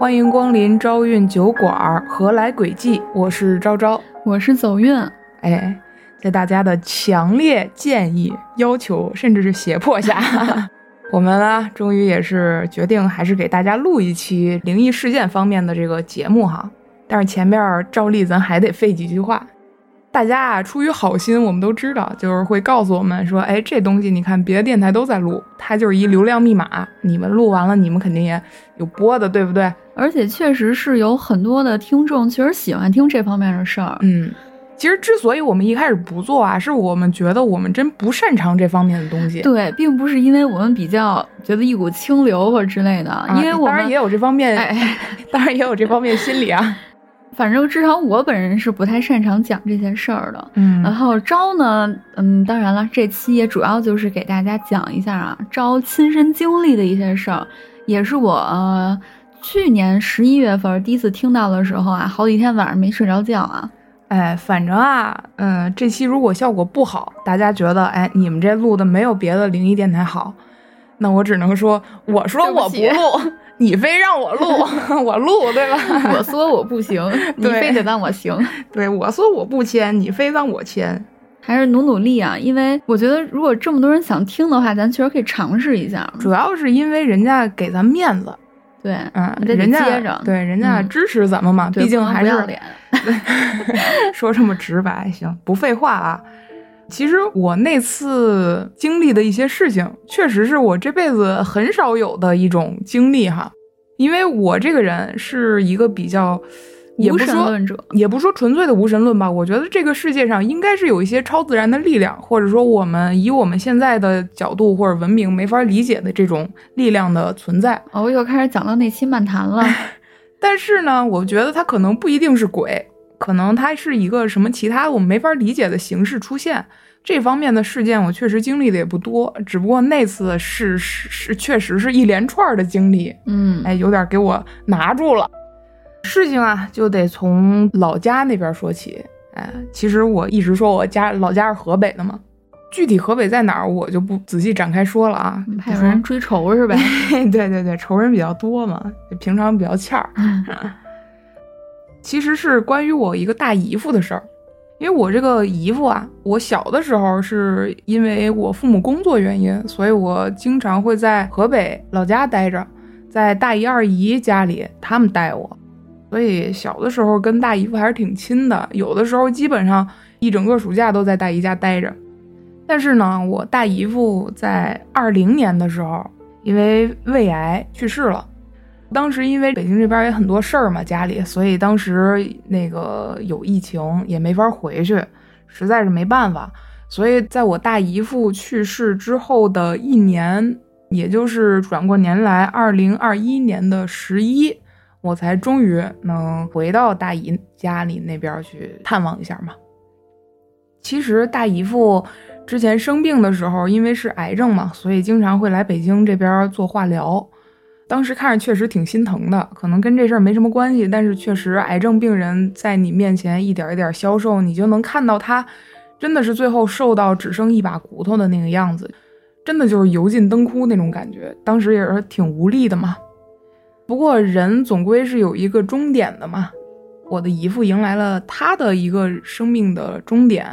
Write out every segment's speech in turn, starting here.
欢迎光临招运酒馆儿，何来轨迹？我是昭昭，我是走运。哎，在大家的强烈建议、要求，甚至是胁迫下，我们呢，终于也是决定，还是给大家录一期灵异事件方面的这个节目哈。但是前面照例咱还得费几句话。大家啊，出于好心，我们都知道，就是会告诉我们说，哎，这东西你看别的电台都在录，它就是一流量密码，你们录完了，你们肯定也有播的，对不对？而且确实是有很多的听众其实喜欢听这方面的事儿。嗯，其实之所以我们一开始不做啊，是我们觉得我们真不擅长这方面的东西。对，并不是因为我们比较觉得一股清流或者之类的，因为我们当然也有这方面，哎，当然也有这方面心理啊。反正至少我本人是不太擅长讲这些事儿的，嗯，然后招呢，嗯，当然了，这期也主要就是给大家讲一下啊，招亲身经历的一些事儿，也是我呃、去年十一月份第一次听到的时候啊，好几天晚上没睡着觉啊，哎，反正啊，嗯，这期如果效果不好，大家觉得哎，你们这录的没有别的灵异电台好，那我只能说，我说我不录。你非让我录，我录对吧？我说我不行，你非得让我行。对，我说我不签，你非让我签，还是努努力啊！因为我觉得，如果这么多人想听的话，咱确实可以尝试一下。主要是因为人家给咱面子，对，嗯，人家接着，对，人家支持咱们嘛，毕竟还是脸。说这么直白，行，不废话啊。其实我那次经历的一些事情，确实是我这辈子很少有的一种经历哈。因为我这个人是一个比较，无神论者也不说纯粹的无神论吧。我觉得这个世界上应该是有一些超自然的力量，或者说我们以我们现在的角度或者文明没法理解的这种力量的存在。哦，又开始讲到那期漫谈了。但是呢，我觉得它可能不一定是鬼。可能它是一个什么其他我们没法理解的形式出现，这方面的事件我确实经历的也不多，只不过那次是是是确实是一连串的经历，嗯，哎，有点给我拿住了。事情啊，就得从老家那边说起，哎，其实我一直说我家老家是河北的嘛，具体河北在哪儿我就不仔细展开说了啊，怕有人追仇是呗？对对对，仇人比较多嘛，平常比较欠儿。其实是关于我一个大姨夫的事儿，因为我这个姨夫啊，我小的时候是因为我父母工作原因，所以我经常会在河北老家待着，在大姨二姨家里他们带我，所以小的时候跟大姨夫还是挺亲的，有的时候基本上一整个暑假都在大姨家待着。但是呢，我大姨夫在二零年的时候因为胃癌去世了。当时因为北京这边也很多事儿嘛，家里，所以当时那个有疫情也没法回去，实在是没办法。所以在我大姨夫去世之后的一年，也就是转过年来二零二一年的十一，我才终于能回到大姨家里那边去探望一下嘛。其实大姨父之前生病的时候，因为是癌症嘛，所以经常会来北京这边做化疗。当时看着确实挺心疼的，可能跟这事儿没什么关系，但是确实癌症病人在你面前一点一点消瘦，你就能看到他真的是最后瘦到只剩一把骨头的那个样子，真的就是油尽灯枯那种感觉。当时也是挺无力的嘛。不过人总归是有一个终点的嘛，我的姨父迎来了他的一个生命的终点，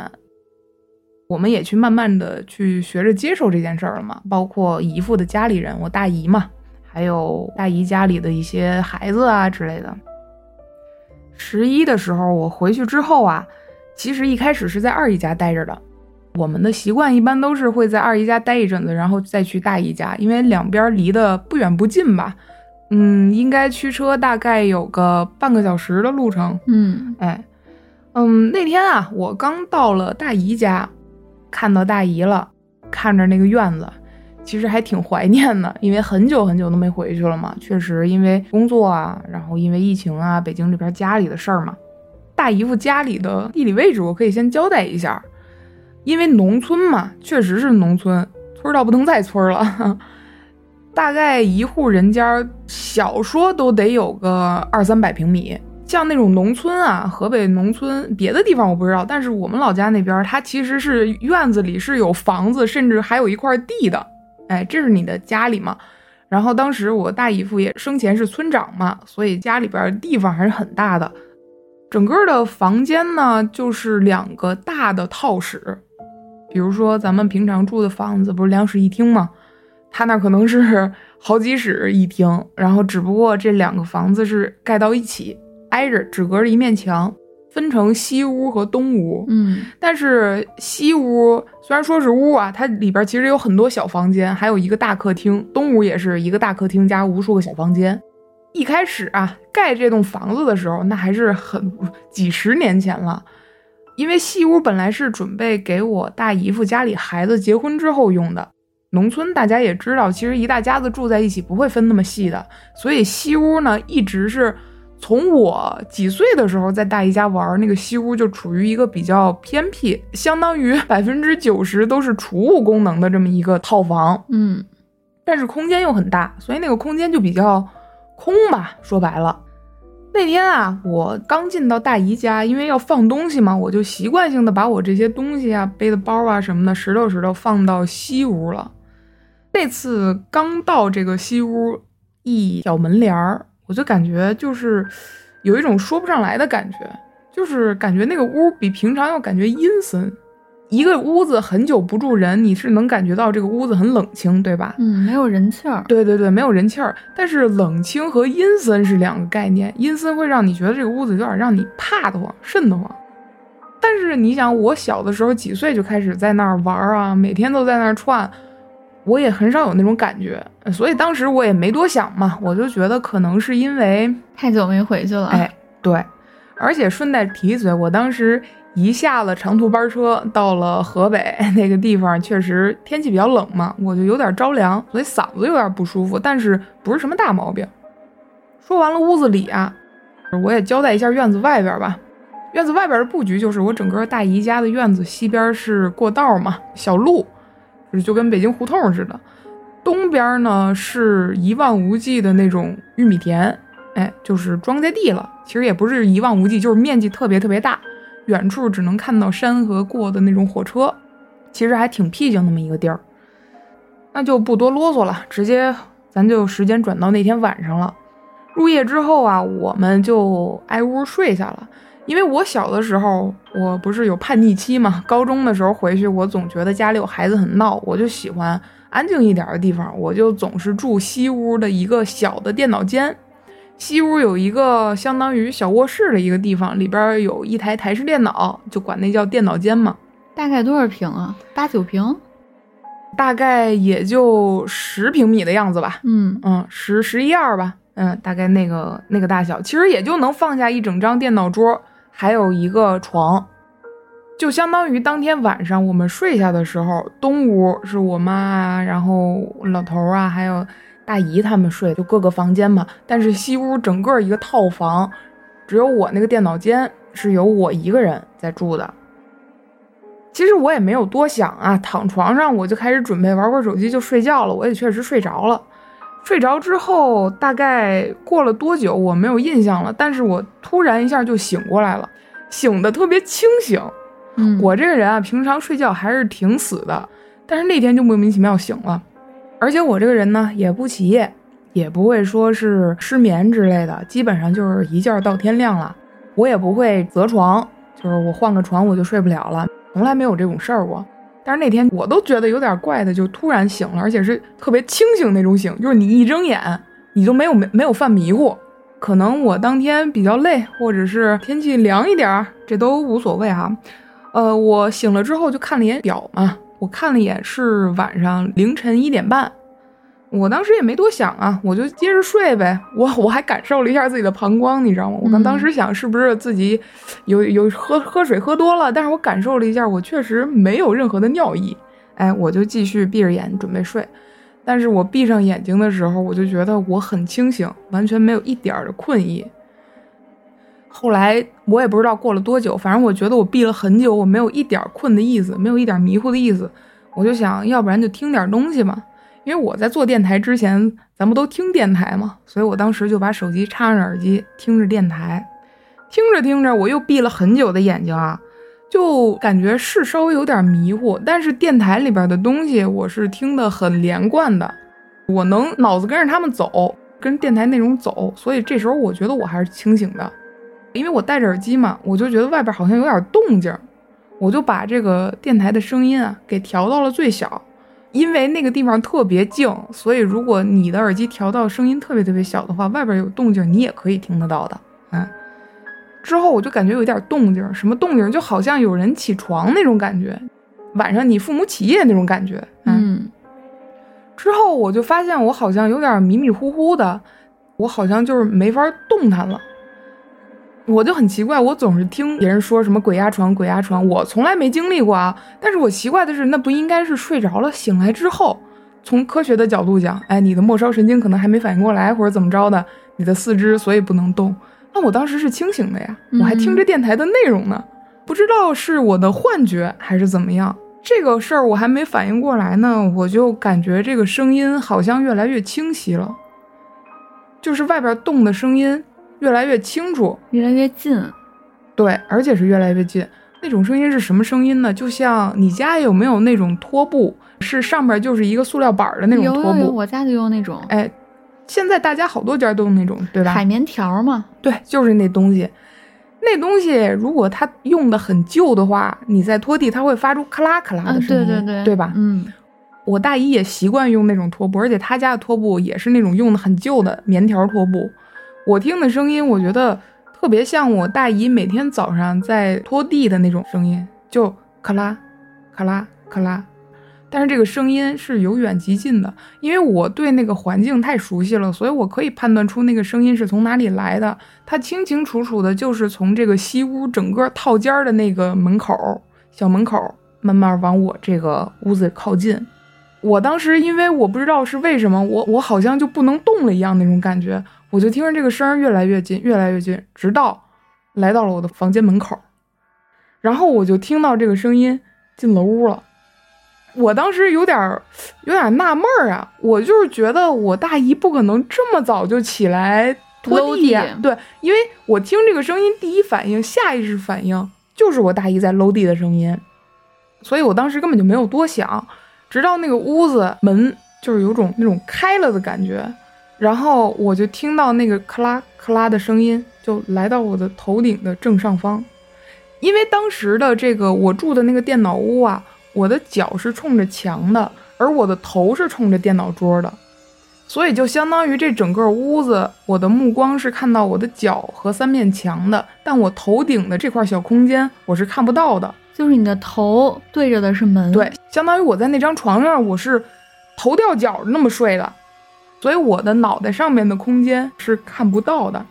我们也去慢慢的去学着接受这件事儿了嘛，包括姨父的家里人，我大姨嘛。还有大姨家里的一些孩子啊之类的。十一的时候我回去之后啊，其实一开始是在二姨家待着的。我们的习惯一般都是会在二姨家待一阵子，然后再去大姨家，因为两边离得不远不近吧。嗯，应该驱车大概有个半个小时的路程。嗯，哎，嗯，那天啊，我刚到了大姨家，看到大姨了，看着那个院子。其实还挺怀念的，因为很久很久都没回去了嘛。确实，因为工作啊，然后因为疫情啊，北京这边家里的事儿嘛。大姨夫家里的地理位置，我可以先交代一下。因为农村嘛，确实是农村，村到不能再村了。大概一户人家，小说都得有个二三百平米。像那种农村啊，河北农村，别的地方我不知道，但是我们老家那边，它其实是院子里是有房子，甚至还有一块地的。哎，这是你的家里嘛？然后当时我大姨夫也生前是村长嘛，所以家里边地方还是很大的。整个的房间呢，就是两个大的套室。比如说咱们平常住的房子不是两室一厅吗？他那可能是 好几室一厅，然后只不过这两个房子是盖到一起，挨着，只隔着一面墙，分成西屋和东屋。嗯，但是西屋虽然说是屋啊，它里边其实有很多小房间，还有一个大客厅。东屋也是一个大客厅加无数个小房间。一开始啊，盖这栋房子的时候，那还是很几十年前了。因为西屋本来是准备给我大姨夫家里孩子结婚之后用的。农村大家也知道，其实一大家子住在一起不会分那么细的，所以西屋呢一直是从我几岁的时候在大姨家玩，那个西屋就处于一个比较偏僻，相当于 百分之九十都是储物功能的这么一个套房。嗯，但是空间又很大，所以那个空间就比较空吧。说白了。那天啊，我刚进到大姨家，因为要放东西嘛，我就习惯性的把我这些东西啊、背的包啊什么的，拾掇拾掇放到西屋了。那次刚到这个西屋，一小门帘儿，我就感觉就是有一种说不上来的感觉，就是感觉那个屋比平常要感觉阴森。一个屋子很久不住人，你是能感觉到这个屋子很冷清，对吧？嗯，没有人气儿。对对对，没有人气儿。但是冷清和阴森是两个概念，阴森会让你觉得这个屋子有点让你怕得慌、瘆得慌。但是你想，我小的时候几岁就开始在那儿玩啊，每天都在那儿串，我也很少有那种感觉，所以当时我也没多想嘛，我就觉得可能是因为太久没回去了。哎，对，而且顺带提一嘴，我当时。一下了长途班车，到了河北 那个地方，确实天气比较冷嘛，我就有点着凉，所以嗓子有点不舒服，但是不是什么大毛病。说完了屋子里啊，我也交代一下院子外边吧。院子外边的布局就是我整个大姨家的院子，西边是过道嘛，小路，就跟北京胡同似的。东边呢是一望无际的那种玉米田，哎，就是庄稼地了。其实也不是一望无际，就是面积特别特别大。远处只能看到山和过的那种火车，其实还挺僻静那么一个地儿。那就不多啰嗦了，直接咱就时间转到那天晚上了。入夜之后啊，我们就挨屋睡下了。因为我小的时候，我不是有叛逆期嘛，高中的时候回去，我总觉得家里有孩子很闹，我就喜欢安静一点的地方，我就总是住西屋的一个小的电脑间。西屋有一个相当于小卧室的一个地方，里边有一台台式电脑，就管那叫电脑间嘛。大概多少平啊？八九平？大概也就十平米的样子吧。嗯嗯，十十一二吧。嗯，大概那个那个大小，其实也就能放下一整张电脑桌，还有一个床，就相当于当天晚上我们睡下的时候，东屋是我妈，然后老头啊，还有。大姨他们睡就各个房间嘛，但是西屋整个一个套房，只有我那个电脑间是由我一个人在住的。其实我也没有多想啊，躺床上我就开始准备玩会手机就睡觉了。我也确实睡着了。睡着之后大概过了多久我没有印象了，但是我突然一下就醒过来了，醒的特别清醒。嗯，我这个人啊，平常睡觉还是挺死的，但是那天就莫名其妙醒了。而且我这个人呢，也不起夜，也不会说是失眠之类的，基本上就是一觉到天亮了。我也不会择床，就是我换个床我就睡不了了，从来没有这种事儿过。但是那天我都觉得有点怪的，就突然醒了，而且是特别清醒那种醒，就是你一睁眼，你就没有没没有犯迷糊。可能我当天比较累，或者是天气凉一点儿，这都无所谓哈。呃，我醒了之后就看了一眼表嘛。我看了一眼，是晚上凌晨一点半。我当时也没多想啊，我就接着睡呗。我我还感受了一下自己的膀胱，你知道吗？我刚当时想是不是自己有有喝喝水喝多了，但是我感受了一下，我确实没有任何的尿意。哎，我就继续闭着眼准备睡。但是我闭上眼睛的时候，我就觉得我很清醒，完全没有一点的困意。后来我也不知道过了多久，反正我觉得我闭了很久，我没有一点困的意思，没有一点迷糊的意思。我就想要不然就听点东西吧，因为我在做电台之前，咱们都听电台嘛，所以我当时就把手机插上耳机听着电台，听着听着我又闭了很久的眼睛啊，就感觉是稍微有点迷糊，但是电台里边的东西我是听得很连贯的。我能脑子跟着他们走，跟电台内容走，所以这时候我觉得我还是清醒的，因为我戴着耳机嘛，我就觉得外边好像有点动静，我就把这个电台的声音啊给调到了最小。因为那个地方特别静，所以如果你的耳机调到声音特别特别小的话，外边有动静你也可以听得到的。嗯，之后我就感觉有点动静，什么动静？就好像有人起床那种感觉，晚上你父母起夜那种感觉。嗯，之后我就发现我好像有点迷迷糊糊的，我好像就是没法动弹了。我就很奇怪，我总是听别人说什么鬼压床、鬼压床，我从来没经历过啊。但是我奇怪的是，那不应该是睡着了醒来之后，从科学的角度讲，哎，你的末梢神经可能还没反应过来，或者怎么着的，你的四肢所以不能动。那我当时是清醒的呀，我还听着电台的内容呢，不知道是我的幻觉还是怎么样。这个事儿我还没反应过来呢，我就感觉这个声音好像越来越清晰了，就是外边动的声音。越来越清楚，越来越近，对，而且是越来越近。那种声音是什么声音呢？就像你家有没有那种拖布，是上面就是一个塑料板的那种拖布？我家就用那种。哎，现在大家好多家都用那种，对吧？海绵条嘛。对，就是那东西。那东西如果它用的很旧的话，你在拖地，它会发出咔啦咔啦的声音，对对对，对吧？嗯，我大姨也习惯用那种拖布，而且她家的拖布也是那种用的很旧的棉条拖布。我听的声音，我觉得特别像我大姨每天早上在拖地的那种声音，就咔啦，咔啦，咔啦。但是这个声音是由远及近的，因为我对那个环境太熟悉了，所以我可以判断出那个声音是从哪里来的。它清清楚楚的，就是从这个西屋整个套间的那个门口，小门口，慢慢往我这个屋子靠近。我当时因为我不知道是为什么，我我好像就不能动了一样那种感觉。我就听着这个声儿越来越近，越来越近，直到来到了我的房间门口，然后我就听到这个声音进了屋了。我当时有点有点纳闷儿啊，我就是觉得我大姨不可能这么早就起来拖地呀。对，因为我听这个声音，第一反应、下意识反应就是我大姨在搂地的声音，所以我当时根本就没有多想，直到那个屋子门就是有种那种开了的感觉。然后我就听到那个咔啦咔啦的声音，就来到我的头顶的正上方。因为当时的这个我住的那个电脑屋啊，我的脚是冲着墙的，而我的头是冲着电脑桌的，所以就相当于这整个屋子，我的目光是看到我的脚和三面墙的，但我头顶的这块小空间我是看不到的。就是你的头对着的是门，对，相当于我在那张床上，我是头掉脚那么睡的。所以我的脑袋上面的空间是看不到的，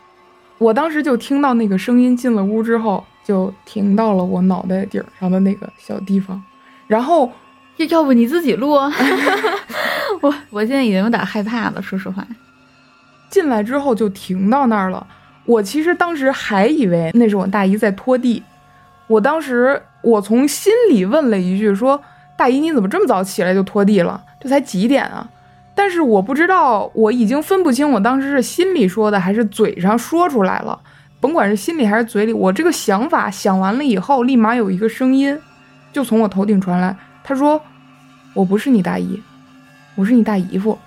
我当时就听到那个声音进了屋之后，就停到了我脑袋顶上的那个小地方，然后要要不你自己录，我我现在已经有点害怕了，说实话。进来之后就停到那儿了，我其实当时还以为那是我大姨在拖地，我当时我从心里问了一句，说大姨你怎么这么早起来就拖地了？这才几点啊？但是我不知道，我已经分不清我当时是心里说的还是嘴上说出来了。甭管是心里还是嘴里，我这个想法想完了以后，立马有一个声音就从我头顶传来，他说：“我不是你大姨，我是你大姨夫。”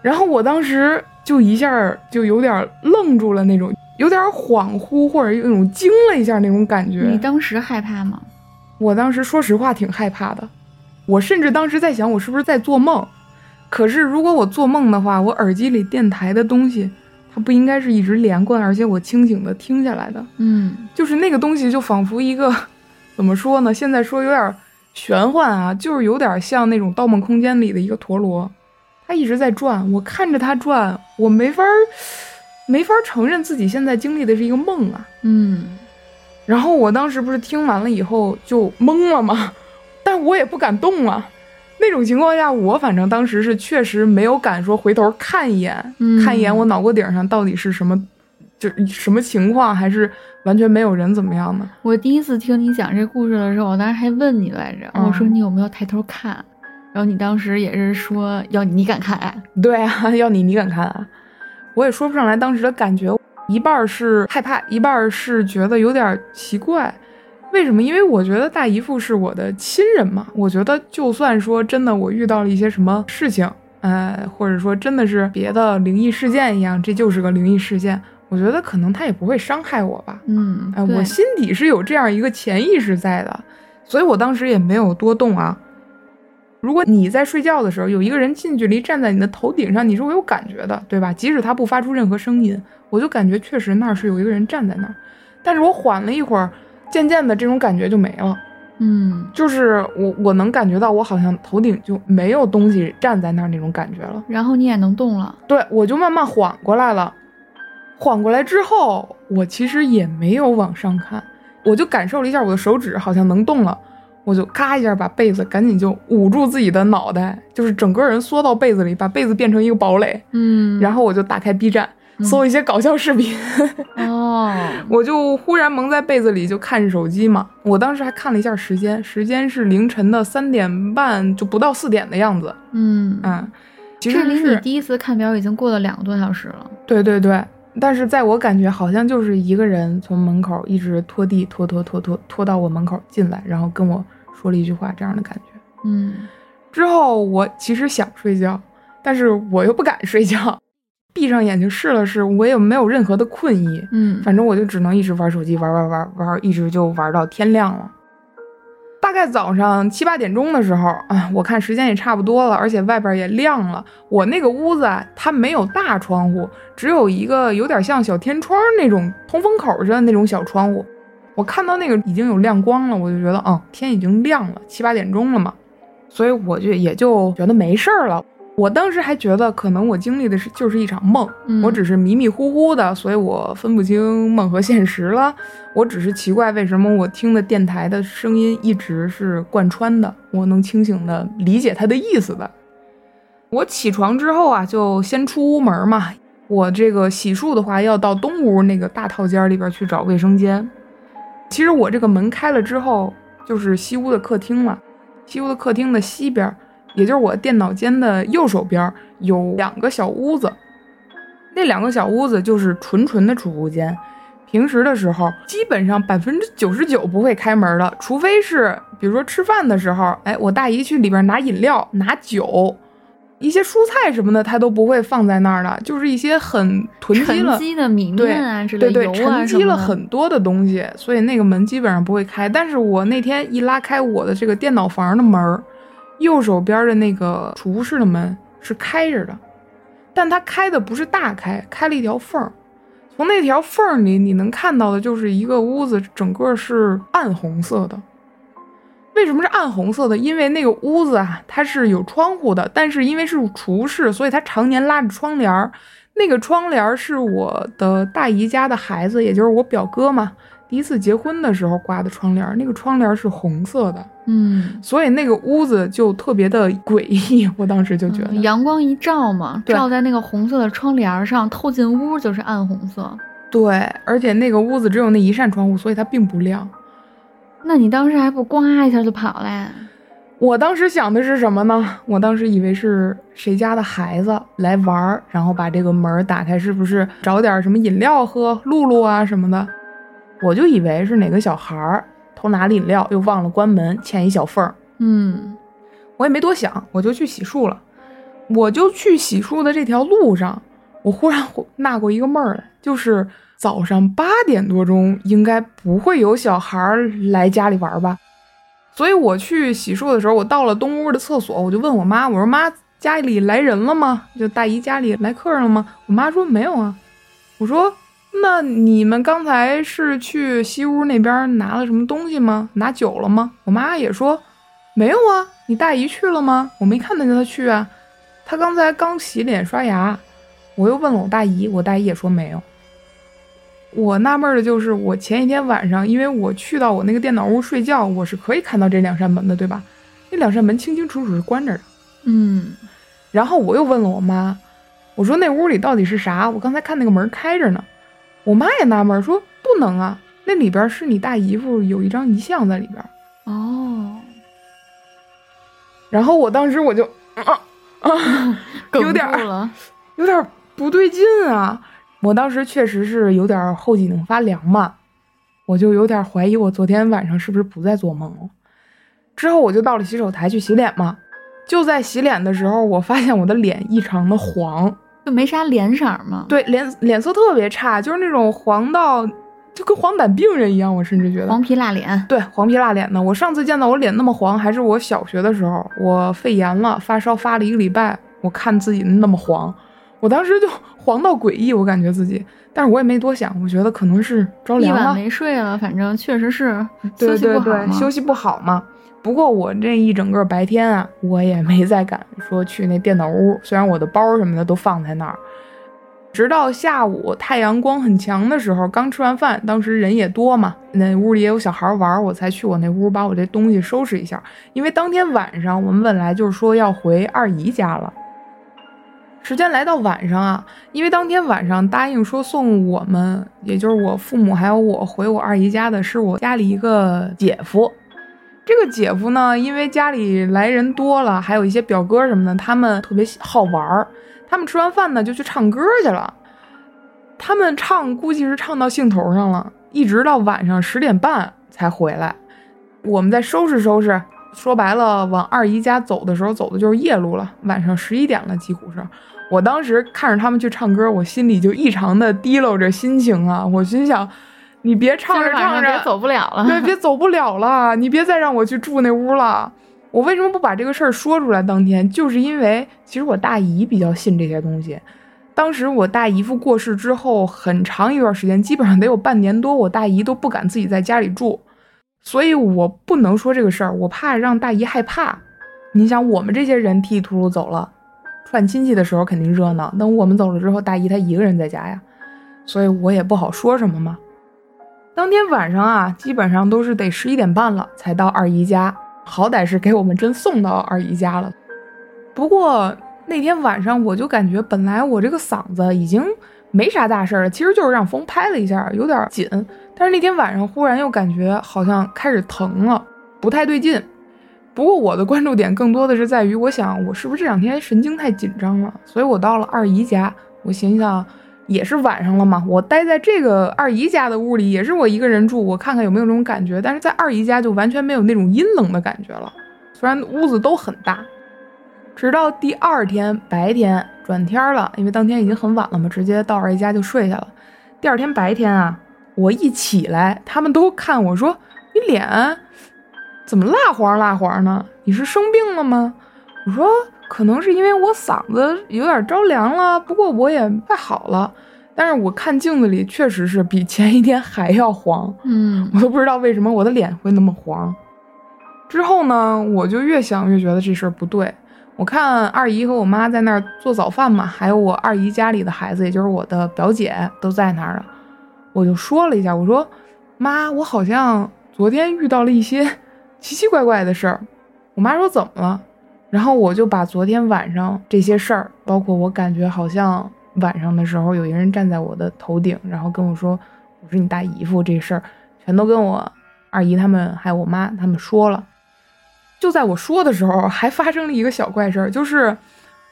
然后我当时就一下就有点愣住了，那种有点恍惚或者有种惊了一下那种感觉。你当时害怕吗？我当时说实话挺害怕的，我甚至当时在想，我是不是在做梦。可是，如果我做梦的话，我耳机里电台的东西，它不应该是一直连贯，而且我清醒的听下来的。嗯，就是那个东西，就仿佛一个，怎么说呢？现在说有点玄幻啊，就是有点像那种《盗梦空间》里的一个陀螺，它一直在转，我看着它转，我没法儿，没法承认自己现在经历的是一个梦啊。嗯，然后我当时不是听完了以后就懵了吗？但我也不敢动啊。那种情况下，我反正当时是确实没有敢说回头看一眼，看一眼我脑瓜顶上到底是什么，就什么情况，还是完全没有人怎么样呢？我第一次听你讲这故事的时候，我当时还问你来着，我说你有没有抬头看，然后你当时也是说要你敢看，对啊，要你你敢看啊，我也说不上来当时的感觉，一半是害怕，一半是觉得有点奇怪。为什么？因为我觉得大姨夫是我的亲人嘛。我觉得就算说真的，我遇到了一些什么事情，呃，或者说真的是别的灵异事件一样，这就是个灵异事件。我觉得可能他也不会伤害我吧。嗯，我心底是有这样一个潜意识在的，所以我当时也没有多动啊。如果你在睡觉的时候，有一个人近距离站在你的头顶上，你是会有感觉的，对吧？即使他不发出任何声音，我就感觉确实那儿是有一个人站在那儿。但是我缓了一会儿，渐渐的这种感觉就没了，嗯就是我我能感觉到我好像头顶就没有东西站在那儿那种感觉了。然后你也能动了。对，我就慢慢缓过来了。缓过来之后，我其实也没有往上看，我就感受了一下我的手指好像能动了，我就咔一下把被子赶紧就捂住自己的脑袋，就是整个人缩到被子里，把被子变成一个堡垒。嗯，然后我就打开 B 站，搜一些搞笑视频，哦，我就忽然蒙在被子里就看手机嘛。我当时还看了一下时间，时间是凌晨的三点半，就不到四点的样子。嗯，嗯，其实离你第一次看表已经过了两个多小时了。对对对，但是在我感觉好像就是一个人从门口一直拖地拖拖拖拖拖到我门口进来，然后跟我说了一句话，这样的感觉。嗯之后我其实想睡觉，但是我又不敢睡觉，闭上眼睛试了试，我也没有任何的困意，嗯，反正我就只能一直玩手机，玩玩玩玩，一直就玩到天亮了。大概早上七八点钟的时候，啊，我看时间也差不多了，而且外边也亮了。我那个屋子啊，它没有大窗户，只有一个有点像小天窗那种通风口似的那种小窗户。我看到那个已经有亮光了，我就觉得，嗯，天已经亮了，七八点钟了嘛，所以我就也就觉得没事儿了。我当时还觉得，可能我经历的是就是一场梦，嗯我只是迷迷糊糊的，所以我分不清梦和现实了。我只是奇怪，为什么我听的电台的声音一直是贯穿的，我能清醒的理解它的意思的。我起床之后啊，就先出屋门嘛。我这个洗漱的话，要到东屋那个大套间里边去找卫生间。其实我这个门开了之后，就是西屋的客厅了。西屋的客厅的西边，也就是我电脑间的右手边，有两个小屋子。那两个小屋子就是纯纯的储物间，平时的时候基本上百分之九十九不会开门的，除非是比如说吃饭的时候，哎，我大姨去里边拿饮料、拿酒，一些蔬菜什么的，她都不会放在那儿的，就是一些很囤积沉了。积的米对面啊之类对对，油啊沉积了很多的东西，所以那个门基本上不会开。但是我那天一拉开我的这个电脑房的门儿，右手边的那个储物室的门是开着的，但它开的不是大开，开了一条缝儿。从那条缝儿里，你能看到的就是一个屋子，整个是暗红色的。为什么是暗红色的？因为那个屋子啊，它是有窗户的，但是因为是储物室，所以它常年拉着窗帘儿。那个窗帘儿是我的大姨家的孩子，也就是我表哥嘛，第一次结婚的时候挂的窗帘儿。那个窗帘儿是红色的，嗯，所以那个屋子就特别的诡异。我当时就觉得，嗯阳光一照嘛，照在那个红色的窗帘上，透进屋就是暗红色。对，而且那个屋子只有那一扇窗户，所以它并不亮。那你当时还不呱一下就跑嘞？我当时想的是什么呢？我当时以为是谁家的孩子来玩儿，然后把这个门打开，是不是找点什么饮料喝，露露啊什么的？我就以为是哪个小孩儿偷拿了饮料，又忘了关门，欠一小缝儿。嗯我也没多想，我就去洗漱了。我就去洗漱的这条路上，我忽然纳过一个闷儿来，就是早上八点多钟，应该不会有小孩儿来家里玩儿吧？所以我去洗漱的时候，我到了东屋的厕所，我就问我妈，我说妈，家里来人了吗？就大姨家里来客人了吗？我妈说没有啊。我说那你们刚才是去西屋那边拿了什么东西吗？拿酒了吗？我妈也说没有啊。你大姨去了吗？我没看见她去啊。她刚才刚洗脸刷牙。我又问了我大姨，我大姨也说没有。我纳闷的就是，我前一天晚上，因为我去到我那个电脑屋睡觉，我是可以看到这两扇门的，对吧？那两扇门清清楚楚是关着的。嗯然后我又问了我妈，我说那屋里到底是啥？我刚才看那个门开着呢。我妈也纳闷说不能啊，那里边是你大姨夫有一张遗像在里边。哦，然后我当时我就啊啊，有点。有点不对劲啊！我当时确实是有点后脊梁发凉嘛，我就有点怀疑我昨天晚上是不是不在做梦了。之后我就到了洗手台去洗脸嘛，就在洗脸的时候，我发现我的脸异常的黄，就没啥脸色嘛？对，脸脸色特别差，就是那种黄到就跟黄疸病人一样。我甚至觉得黄皮辣脸。对，黄皮辣脸的。我上次见到我脸那么黄，还是我小学的时候，我肺炎了，发烧发了一个礼拜，我看自己那么黄，我当时就 黄到诡异，我感觉自己，但是我也没多想，我觉得可能是着凉了，一晚没睡了，反正确实是休息不好对对，嘛休息不好嘛。不过我这一整个白天啊，我也没再敢说去那电脑屋，虽然我的包什么的都放在那儿。直到下午太阳光很强的时候，刚吃完饭，当时人也多嘛，那屋里也有小孩玩，我才去我那屋把我这东西收拾一下。因为当天晚上我们本来就是说要回二姨家了，时间来到晚上啊，因为当天晚上答应说送我们，也就是我父母还有我回我二姨家的是我家里一个姐夫。这个姐夫呢，因为家里来人多了，还有一些表哥什么的，他们特别好玩儿。他们吃完饭呢，就去唱歌去了。他们唱估计是唱到兴头上了，一直到晚上十点半才回来。我们再收拾收拾，说白了，往二姨家走的时候，走的就是夜路了，晚上十一点了，几乎是。我当时看着他们去唱歌，我心里就异常的提溜着心情啊，我心想，你别唱着唱着别走不了了。对，别走不了了，你别再让我去住那屋了。我为什么不把这个事儿说出来？当天就是因为，其实我大姨比较信这些东西。当时我大姨夫过世之后，很长一段时间，基本上得有半年多，我大姨都不敢自己在家里住，所以我不能说这个事儿，我怕让大姨害怕。你想，我们这些人稀里秃噜走了，串亲戚的时候肯定热闹，等我们走了之后，大姨她一个人在家呀，所以我也不好说什么嘛。当天晚上啊，基本上都是得十一点半了才到二姨家，好歹是给我们真送到二姨家了。不过那天晚上我就感觉，本来我这个嗓子已经没啥大事儿了，其实就是让风拍了一下，有点紧。但是那天晚上忽然又感觉好像开始疼了，不太对劲。不过我的关注点更多的是在于，我想我是不是这两天神经太紧张了，所以我到了二姨家，我心想。也是晚上了嘛，我待在这个二姨家的屋里，也是我一个人住，我看看有没有这种感觉。但是在二姨家就完全没有那种阴冷的感觉了，虽然屋子都很大。直到第二天白天转天了，因为当天已经很晚了嘛，直接到二姨家就睡下了。第二天白天啊，我一起来，他们都看我说：“你脸怎么蜡黄蜡黄呢？你是生病了吗？”我说。可能是因为我嗓子有点着凉了，不过我也快好了。但是我看镜子里确实是比前一天还要黄，嗯，我都不知道为什么我的脸会那么黄。之后呢，我就越想越觉得这事儿不对。我看二姨和我妈在那儿做早饭嘛，还有我二姨家里的孩子，也就是我的表姐都在那儿了。我就说了一下，我说：“妈，我好像昨天遇到了一些奇奇怪怪的事儿。”我妈说：“怎么了？”然后我就把昨天晚上这些事儿，包括我感觉好像晚上的时候有一个人站在我的头顶，然后跟我说我是你大姨夫这事儿，全都跟我二姨他们还有我妈他们说了。就在我说的时候，还发生了一个小怪事儿，就是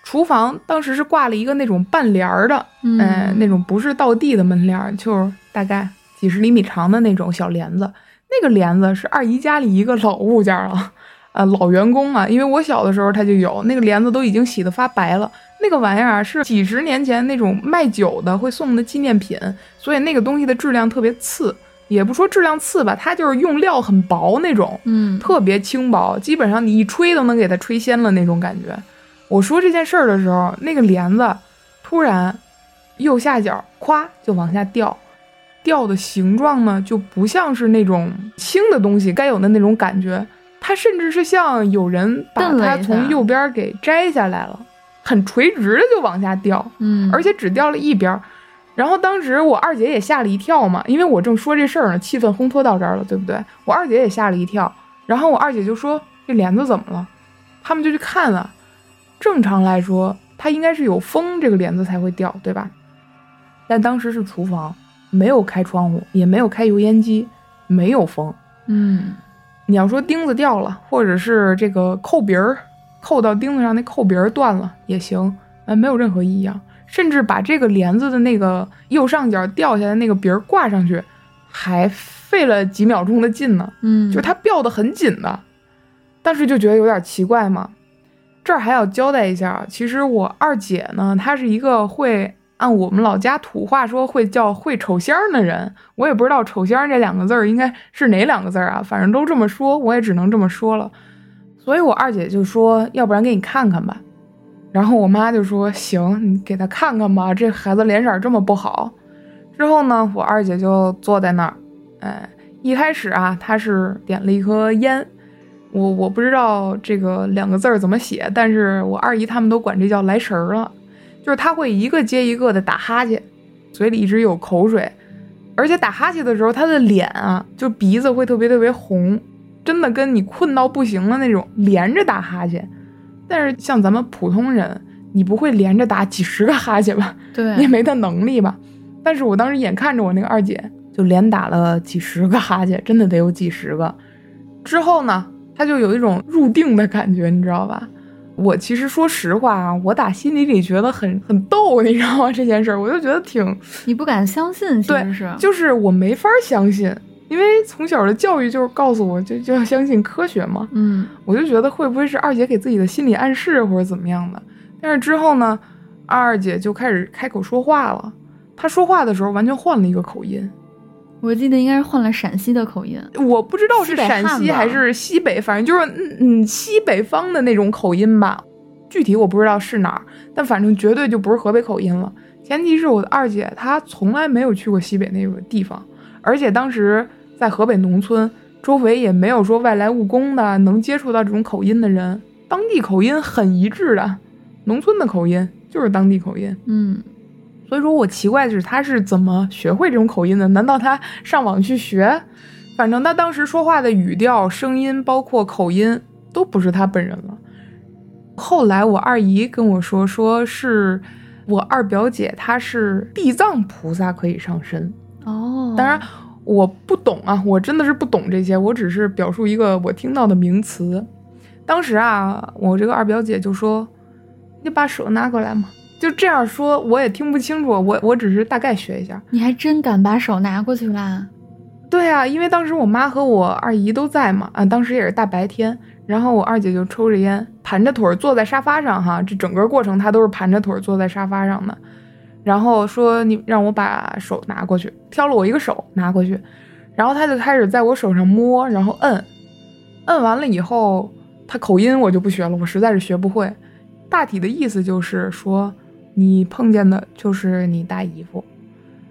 厨房当时是挂了一个那种半帘儿的，嗯呃，那种不是倒地的门帘儿，就是大概几十厘米长的那种小帘子。那个帘子是二姨家里一个老物件了。呃，老员工啊，因为我小的时候他就有那个帘子，都已经洗得发白了。那个玩意儿是几十年前那种卖酒的会送的纪念品，所以那个东西的质量特别次，也不说质量次吧，它就是用料很薄那种，嗯，特别轻薄，基本上你一吹都能给它吹掀了那种感觉。我说这件事儿的时候，那个帘子突然右下角咵就往下掉，掉的形状呢就不像是那种轻的东西该有的那种感觉。它甚至是像有人把它从右边给摘下来了，很垂直的就往下掉，嗯，而且只掉了一边。然后当时我二姐也吓了一跳嘛，因为我正说这事儿呢，气氛烘托到这儿了，对不对？我二姐也吓了一跳，然后我二姐就说：“这帘子怎么了？”他们就去看了。正常来说，它应该是有风，这个帘子才会掉，对吧？但当时是厨房，没有开窗户，也没有开油烟机，没有风。嗯，你要说钉子掉了，或者是这个扣鼻儿扣到钉子上那扣鼻儿断了也行，呃，没有任何异样。甚至把这个帘子的那个右上角掉下来那个鼻儿挂上去，还费了几秒钟的劲呢。嗯，就是它吊得很紧的，但是就觉得有点奇怪嘛。这儿还要交代一下，其实我二姐呢，她是一个会按我们老家土话说会叫会瞅香的人。我也不知道“瞅香”这两个字儿应该是哪两个字儿啊，反正都这么说，我也只能这么说了。所以我二姐就说：“要不然给你看看吧。”然后我妈就说：“行，你给她看看吧，这孩子脸色这么不好。”之后呢，我二姐就坐在那儿，哎，一开始啊，她是点了一颗烟。我我不知道这个两个字儿怎么写，但是我二姨他们都管这叫来神儿了，就是他会一个接一个的打哈欠，嘴里一直有口水，而且打哈欠的时候，他的脸啊，就鼻子会特别特别红，真的跟你困到不行了那种，连着打哈欠。但是像咱们普通人，你不会连着打几十个哈欠吧？对，你也没那能力吧？但是我当时眼看着我那个二姐就连打了几十个哈欠，真的得有几十个。之后呢？他就有一种入定的感觉，你知道吧？我其实说实话啊，我打心底里觉得很很逗，你知道吗？这件事儿，我就觉得挺……你不敢相信，其实是就是我没法相信，因为从小的教育就是告诉我就就要相信科学嘛。嗯，我就觉得会不会是二姐给自己的心理暗示或者怎么样的？但是之后呢，二姐就开始开口说话了，她说话的时候完全换了一个口音。我记得应该是换了陕西的口音，我不知道是陕西还是西北，反正就是嗯嗯西北方的那种口音吧，具体我不知道是哪儿，但反正绝对就不是河北口音了。前提是我的二姐她从来没有去过西北那个地方，而且当时在河北农村，周围也没有说外来务工的能接触到这种口音的人，当地口音很一致的，农村的口音就是当地口音，嗯。所以说我奇怪的是他是怎么学会这种口音的？难道他上网去学？反正他当时说话的语调、声音，包括口音，都不是他本人了。后来我二姨跟我说，说是我二表姐，她是地藏菩萨可以上身哦。当然我不懂啊，我真的是不懂这些，我只是表述一个我听到的名词。当时啊，我这个二表姐就说：“你把手拿过来嘛。”就这样说，我也听不清楚。我我只是大概学一下。你还真敢把手拿过去啦？对啊，因为当时我妈和我二姨都在嘛。啊，当时也是大白天。然后我二姐就抽着烟，盘着腿坐在沙发上哈。这整个过程她都是盘着腿坐在沙发上的。然后说你让我把手拿过去，挑了我一个手拿过去。然后她就开始在我手上摸，然后摁，摁完了以后，她口音我就不学了，我实在是学不会。大体的意思就是说。你碰见的就是你大姨夫，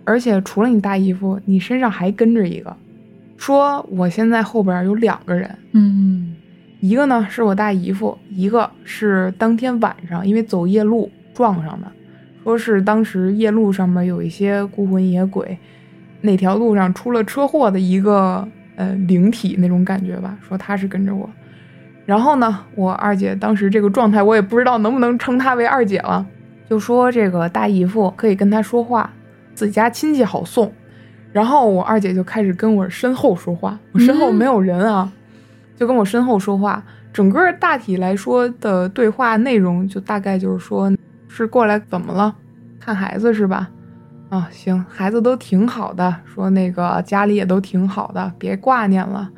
而且除了你大姨夫，你身上还跟着一个。说我现在后边有两个人，嗯，一个呢是我大姨夫，一个是当天晚上因为走夜路撞上的。说是当时夜路上面有一些孤魂野鬼，哪条路上出了车祸的一个呃灵体那种感觉吧。说他是跟着我，然后呢，我二姐当时这个状态，我也不知道能不能称她为二姐了。就说这个大姨夫可以跟他说话，自己家亲戚好送，然后我二姐就开始跟我身后说话，我身后没有人啊，就跟我身后说话。整个大体来说的对话内容就大概就是说，是过来怎么了？看孩子是吧？啊，行，孩子都挺好的，说那个家里也都挺好的，别挂念了，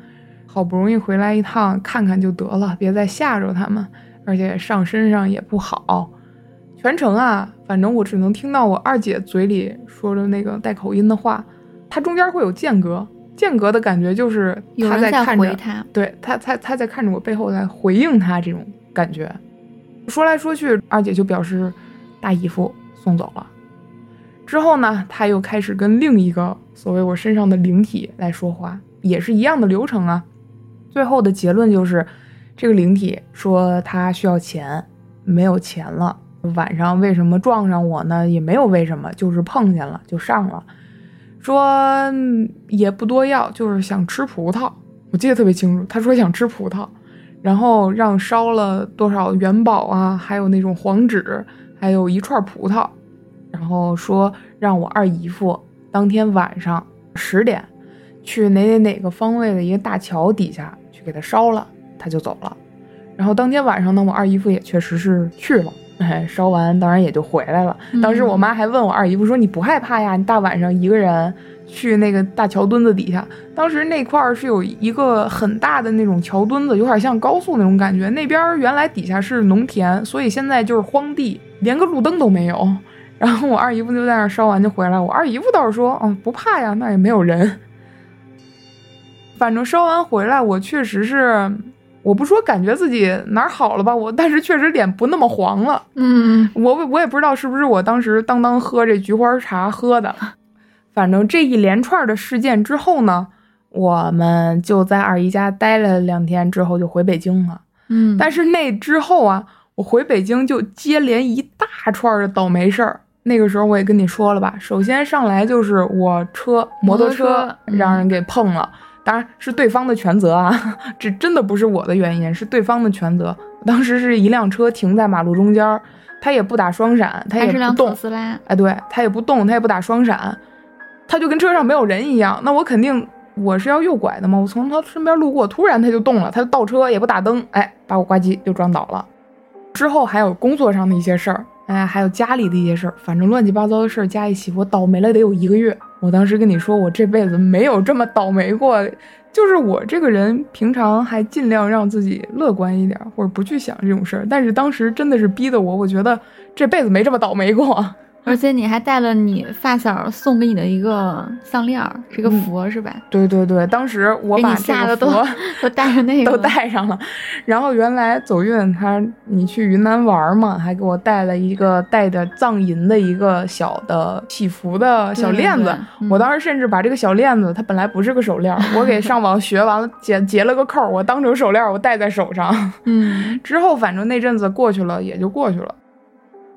好不容易回来一趟，看看就得了，别再吓着他们，而且上身上也不好。全程啊，反正我只能听到我二姐嘴里说着那个带口音的话，她中间会有间隔，间隔的感觉就是她在看着，他，对她，她，她在看着我背后在回应她这种感觉。说来说去，二姐就表示大姨夫送走了。之后呢，她又开始跟另一个所谓我身上的灵体来说话，也是一样的流程啊。最后的结论就是，这个灵体说他需要钱，没有钱了。晚上为什么撞上我呢？也没有为什么，就是碰见了就上了。说也不多要，就是想吃葡萄。我记得特别清楚，他说想吃葡萄，然后让烧了多少元宝啊，还有那种黄纸，还有一串葡萄，然后说让我二姨夫当天晚上十点去哪哪哪个方位的一个大桥底下去给他烧了，他就走了。然后当天晚上呢，我二姨夫也确实是去了。哎，烧完当然也就回来了。嗯当时我妈还问我二姨夫说：“你不害怕呀？你大晚上一个人去那个大桥墩子底下？”当时那块儿是有一个很大的那种桥墩子，有点像高速那种感觉。那边儿原来底下是农田，所以现在就是荒地，连个路灯都没有。然后我二姨夫就在那儿烧完就回来，我二姨夫倒是说：“嗯，不怕呀，那也没有人。”反正烧完回来，我确实是，我不说感觉自己哪儿好了吧，我但是确实脸不那么黄了。嗯，我我也不知道是不是我当时当当喝这菊花茶喝的，反正这一连串的事件之后呢，我们就在二姨家待了两天，之后就回北京了。嗯，但是那之后啊，我回北京就接连一大串的倒霉事儿。那个时候我也跟你说了吧，首先上来就是我车摩托车嗯让人给碰了。当然是对方的全责啊，这真的不是我的原因，是对方的全责。当时是一辆车停在马路中间儿，他也不打双闪，他还是辆特也不动，斯拉。哎，对他也不动，他也不打双闪，他就跟车上没有人一样。那我肯定我是要右拐的嘛，我从他身边路过，突然他就动了，他就倒车也不打灯，哎，把我呱唧就撞倒了。之后还有工作上的一些事儿，哎，还有家里的一些事儿，反正乱七八糟的事儿加一起，我倒霉了得有一个月。我当时跟你说，我这辈子没有这么倒霉过，就是我这个人平常还尽量让自己乐观一点，或者不去想这种事儿，但是当时真的是逼得我，我觉得这辈子没这么倒霉过。而且你还带了你发小送给你的一个项链儿，是个嗯佛是吧？对对对，当时我把这个吓得都佛 都带着那个都带上了，然后原来走运他你去云南玩嘛，还给我带了一个带着藏银的一个小的祈福的小链子。对对嗯我当时甚至把这个小链子，它本来不是个手链，我给 上网学完了结结了个扣，我当成手链，我戴在手上。嗯，之后反正那阵子过去了，也就过去了。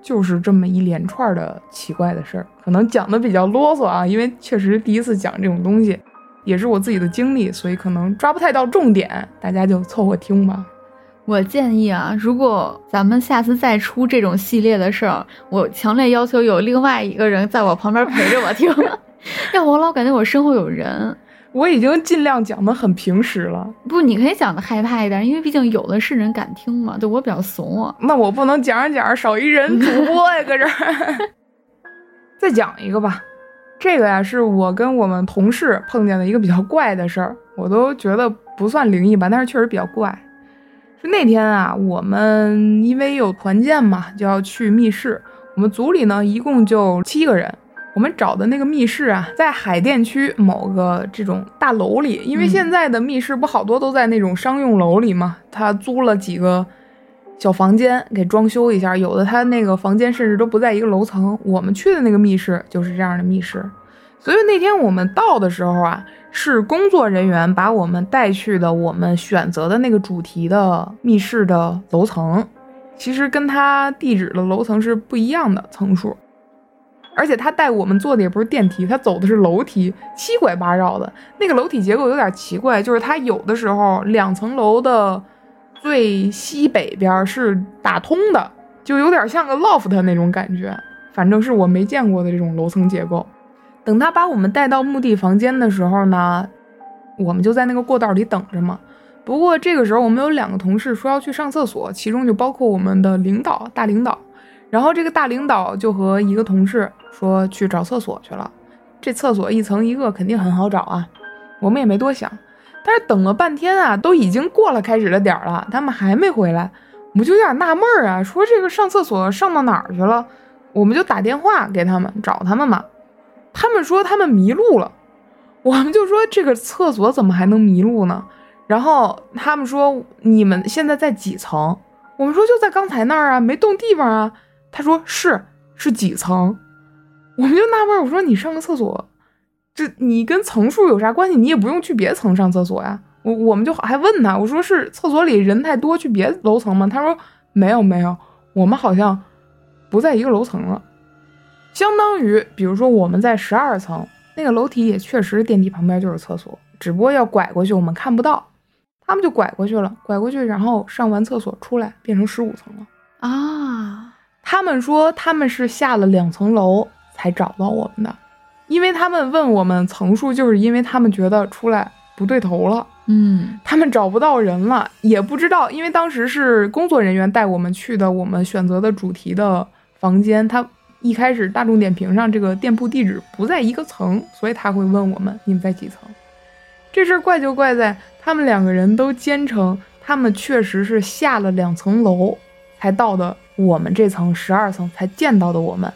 就是这么一连串的奇怪的事儿，可能讲的比较啰嗦啊，因为确实第一次讲这种东西，也是我自己的经历，所以可能抓不太到重点，大家就凑合听吧。我建议啊，如果咱们下次再出这种系列的事儿，我强烈要求有另外一个人在我旁边陪着我听，要我老感觉我身后有人。我已经尽量讲的很平实了，不，你可以讲的害怕一点，因为毕竟有的是人敢听嘛。对我比较怂啊。那我不能讲着讲着少一人主播呀，搁这儿。再讲一个吧，这个呀是我跟我们同事碰见的一个比较怪的事儿，我都觉得不算灵异吧，但是确实比较怪。是那天啊，我们因为有团建嘛，就要去密室。我们组里呢一共就七个人，我们找的那个密室啊，在海淀区某个这种大楼里，因为嗯现在的密室不好多都在那种商用楼里嘛，他租了几个小房间给装修一下，有的他那个房间甚至都不在一个楼层。我们去的那个密室就是这样的密室，所以那天我们到的时候啊，是工作人员把我们带去的我们选择的那个主题的密室的楼层，其实跟他地址的楼层是不一样的层数。而且他带我们坐的也不是电梯，他走的是楼梯，七拐八绕的。那个楼体结构有点奇怪，就是它有的时候两层楼的最西北边是打通的，就有点像个 loft 那种感觉。反正是我没见过的这种楼层结构。等他把我们带到墓地房间的时候呢，我们就在那个过道里等着嘛。不过这个时候我们有两个同事说要去上厕所，其中就包括我们的领导大领导。然后这个大领导就和一个同事说去找厕所去了。这厕所一层一个，肯定很好找啊。我们也没多想，但是等了半天啊，都已经过了开始的点儿了，他们还没回来，我们就有点纳闷儿啊，说这个上厕所上到哪儿去了？我们就打电话给他们找他们嘛。他们说他们迷路了，我们就说这个厕所怎么还能迷路呢？然后他们说你们现在在几层？我们说就在刚才那儿啊，没动地方啊。他说是是几层？我们就纳闷，我说你上个厕所，这你跟层数有啥关系？你也不用去别层上厕所呀。我我们就还问他，我说是厕所里人太多，去别楼层吗？他说没有没有，我们好像不在一个楼层了。相当于，比如说我们在十二层，那个楼梯也确实电梯旁边就是厕所，只不过要拐过去，我们看不到。他们就拐过去了，拐过去，然后上完厕所出来，变成十五层了。啊，他们说他们是下了两层楼才找到我们的，因为他们问我们层数，就是因为他们觉得出来不对头了，嗯。他们找不到人了，也不知道，因为当时是工作人员带我们去的，我们选择的主题的房间，他一开始大众点评上这个店铺地址不在一个层，所以他会问我们你们在几层。这事儿怪就怪在他们两个人都坚称他们确实是下了两层楼才到的我们这层十二层才见到的我们。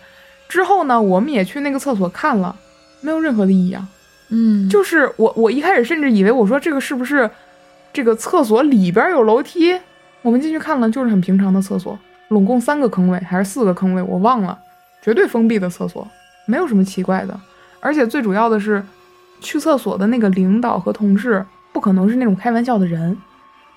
之后呢，我们也去那个厕所看了，没有任何的异样。嗯，就是我，我一开始甚至以为我说这个是不是这个厕所里边有楼梯？我们进去看了，就是很平常的厕所，拢共三个坑位还是四个坑位，我忘了，绝对封闭的厕所，没有什么奇怪的。而且最主要的是，去厕所的那个领导和同事不可能是那种开玩笑的人，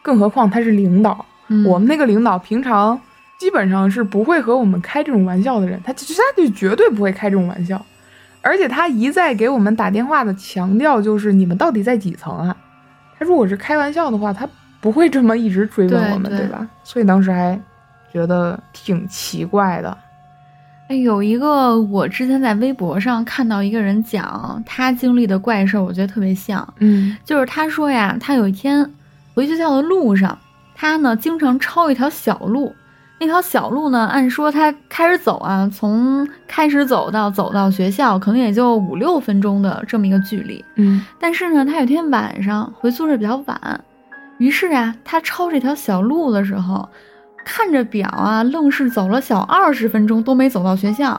更何况他是领导。嗯我们那个领导平常基本上是不会和我们开这种玩笑的人，他其实他就绝对不会开这种玩笑，而且他一再给我们打电话的强调就是你们到底在几层啊？他如果是开玩笑的话，他不会这么一直追问我们，对对吧？所以当时还觉得挺奇怪的。哎，有一个我之前在微博上看到一个人讲他经历的怪事儿，我觉得特别像。嗯就是他说呀，他有一天回学校的路上，他呢经常抄一条小路。那条小路呢，按说他开始走啊，从开始走到走到学校，可能也就五六分钟的这么一个距离。嗯但是呢，他有天晚上回宿舍比较晚，于是啊，他抄这条小路的时候，看着表啊，愣是走了小二十分钟都没走到学校。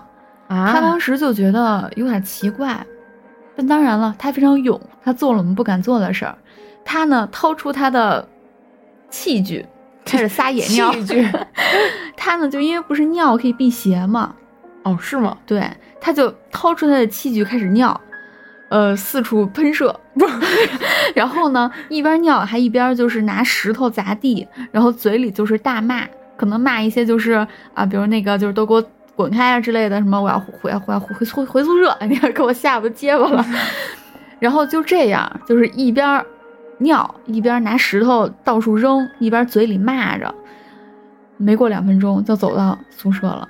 啊，他当时就觉得有点奇怪，但当然了，他非常勇，他做了我们不敢做的事儿。他呢，掏出他的器具，开始撒野尿。他呢，就因为不是尿可以辟邪嘛，哦，是吗？对，他就掏出他的器具开始尿，呃，四处喷射，然后呢，一边尿还一边就是拿石头砸地，然后嘴里就是大骂，可能骂一些就是啊，比如那个就是都给我滚开啊之类的，什么我要回回回回回回宿舍，你看给我下巴结巴了，然后就这样，就是一边尿一边拿石头到处扔，一边嘴里骂着，没过两分钟就走到宿舍了。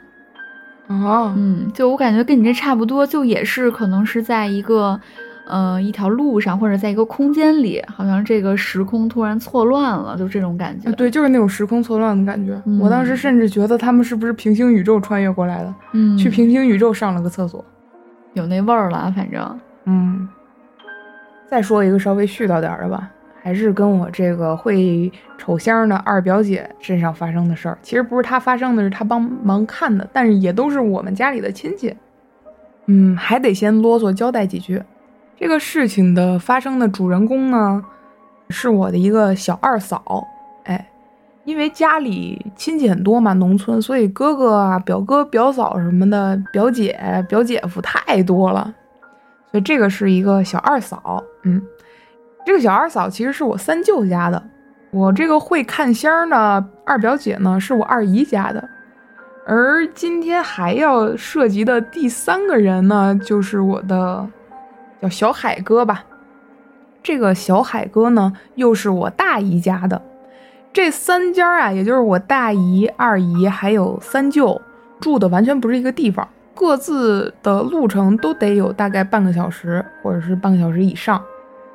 哦，嗯，就我感觉跟你这差不多，就也是可能是在一个，呃，一条路上或者在一个空间里，好像这个时空突然错乱了，就这种感觉。啊，对，就是那种时空错乱的感觉。嗯我当时甚至觉得他们是不是平行宇宙穿越过来的，嗯，去平行宇宙上了个厕所。有那味儿了，反正，嗯，再说一个稍微絮叨点儿的吧，还是跟我这个会瞅香的二表姐身上发生的事儿。其实不是她发生的，是她帮忙看的，但是也都是我们家里的亲戚。嗯，还得先啰嗦交代几句。这个事情的发生的主人公呢，是我的一个小二嫂。哎，因为家里亲戚很多嘛，农村，所以哥哥啊、表哥、表嫂什么的，表姐、表姐夫太多了。所以这个是一个小二嫂，嗯，这个小二嫂其实是我三舅家的，我这个会看仙儿呢，二表姐呢是我二姨家的，而今天还要涉及的第三个人呢，就是我的叫小海哥吧，这个小海哥呢又是我大姨家的，这三家啊，也就是我大姨、二姨还有三舅住的完全不是一个地方。各自的路程都得有大概半个小时，或者是半个小时以上。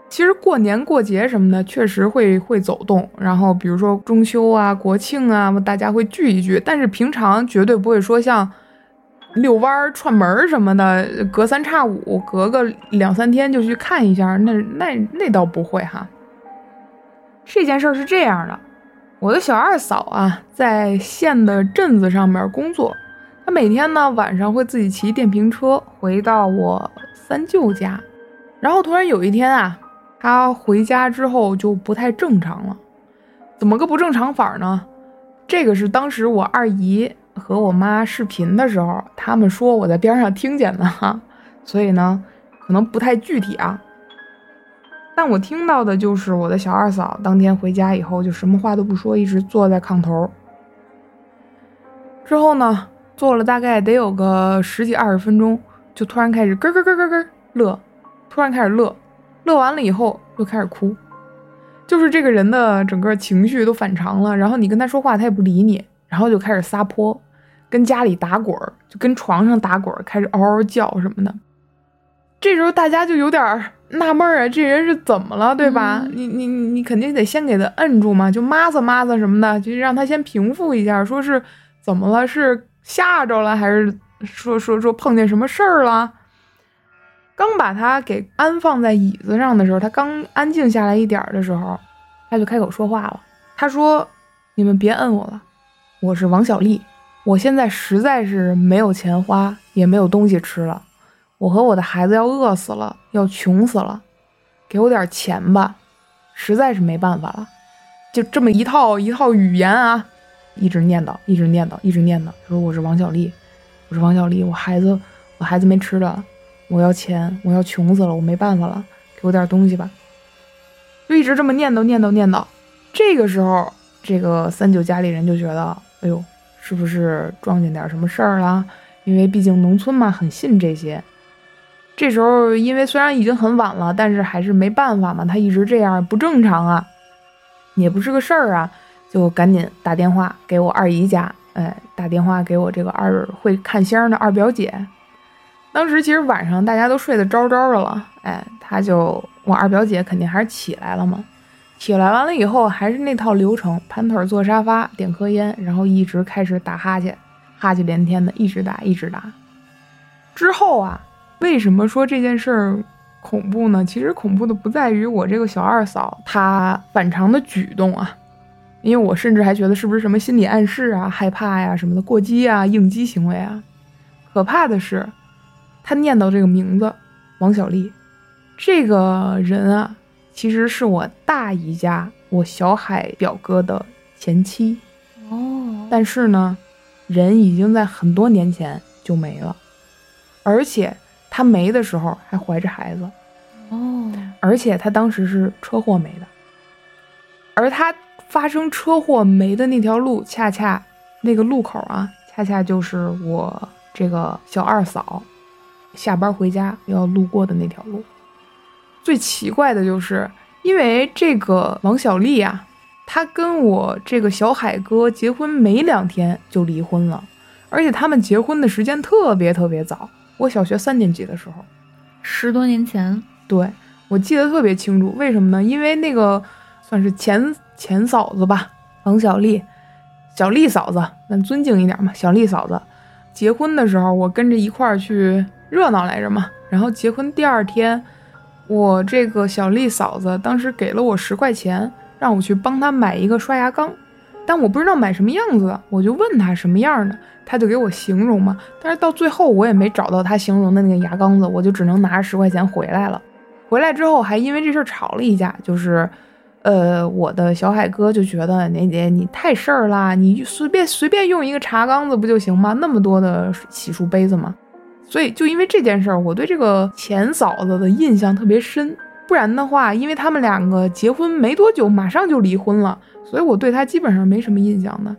其实过年过节什么的，确实会会走动。然后比如说中秋啊、国庆啊，大家会聚一聚。但是平常绝对不会说像遛弯儿、串门儿什么的，隔三差五、隔个两三天就去看一下。那 那那倒不会哈。这件事儿是这样的，我的小二嫂啊，在县的镇子上面工作。她每天呢晚上会自己骑电瓶车回到我三舅家，然后突然有一天啊，他回家之后就不太正常了。怎么个不正常法呢？这个是当时我二姨和我妈视频的时候，他们说我在边上听见的哈，所以呢可能不太具体啊。但我听到的就是我的小二嫂当天回家以后就什么话都不说，一直坐在炕头。之后呢？坐了大概得有个十几二十分钟，就突然开始咯咯咯咯咯乐，突然开始乐，乐完了以后又开始哭，就是这个人的整个情绪都反常了。然后你跟他说话，他也不理你，然后就开始撒泼，跟家里打滚儿，就跟床上打滚儿，开始嗷嗷叫什么的。这时候大家就有点纳闷啊，这人是怎么了，对吧？嗯你你你肯定得先给他摁住嘛，就抹擦抹擦什么的，就让他先平复一下，说是怎么了，是吓着了，还是说说说碰见什么事儿了？刚把他给安放在椅子上的时候，他刚安静下来一点的时候，他就开口说话了。他说：“你们别摁我了，我是王小丽，我现在实在是没有钱花，也没有东西吃了。我和我的孩子要饿死了，要穷死了，给我点钱吧，实在是没办法了。”就这么一套一套语言啊，一直念叨，一直念叨，一直念叨，说我是王小丽，我是王小丽，我孩子我孩子没吃的，我要钱，我要穷死了，我没办法了，给我点东西吧。就一直这么念叨念叨念叨。这个时候，这个三九家里人就觉得，哎呦，是不是撞见点什么事儿了？因为毕竟农村嘛，很信这些。这时候，因为虽然已经很晚了，但是还是没办法嘛，他一直这样不正常啊，也不是个事儿啊，就赶紧打电话给我二姨家，哎，打电话给我这个二会看香的二表姐。当时其实晚上大家都睡得着着的了，哎，他就我二表姐肯定还是起来了嘛，起来完了以后还是那套流程，盘腿坐沙发，点颗烟，然后一直开始打哈欠，哈欠连天的，一直打一直打。之后啊，为什么说这件事儿恐怖呢？其实恐怖的不在于我这个小二嫂她反常的举动啊，因为我甚至还觉得是不是什么心理暗示啊、害怕呀、什么的过激啊、应激行为啊。可怕的是，她念叨这个名字王小丽，这个人啊，其实是我大姨家我小海表哥的前妻，哦，但是呢，人已经在很多年前就没了，而且他没的时候还怀着孩子。哦，而且他当时是车祸没的，而他发生车祸没的那条路，恰恰那个路口啊，恰恰就是我这个小二嫂下班回家要路过的那条路。最奇怪的就是，因为这个王小丽啊，她跟我这个小海哥结婚没两天就离婚了，而且他们结婚的时间特别特别早，我小学三年级的时候。十多年前，对我记得特别清楚，为什么呢？因为那个算是前前嫂子吧，王小丽，小丽嫂子，咱尊敬一点嘛，小丽嫂子结婚的时候，我跟着一块儿去热闹来着嘛。然后结婚第二天，我这个小丽嫂子当时给了我十块钱，让我去帮她买一个刷牙缸，但我不知道买什么样子的，我就问她什么样的，她就给我形容嘛。但是到最后我也没找到她形容的那个牙缸子，我就只能拿着十块钱回来了。回来之后还因为这事儿吵了一架，就是，呃，我的小海哥就觉得年姐你太事儿啦，你随便随便用一个茶缸子不就行吗？那么多的洗漱杯子吗？所以就因为这件事儿，我对这个前嫂子的印象特别深。不然的话，因为他们两个结婚没多久，马上就离婚了，所以我对她基本上没什么印象的。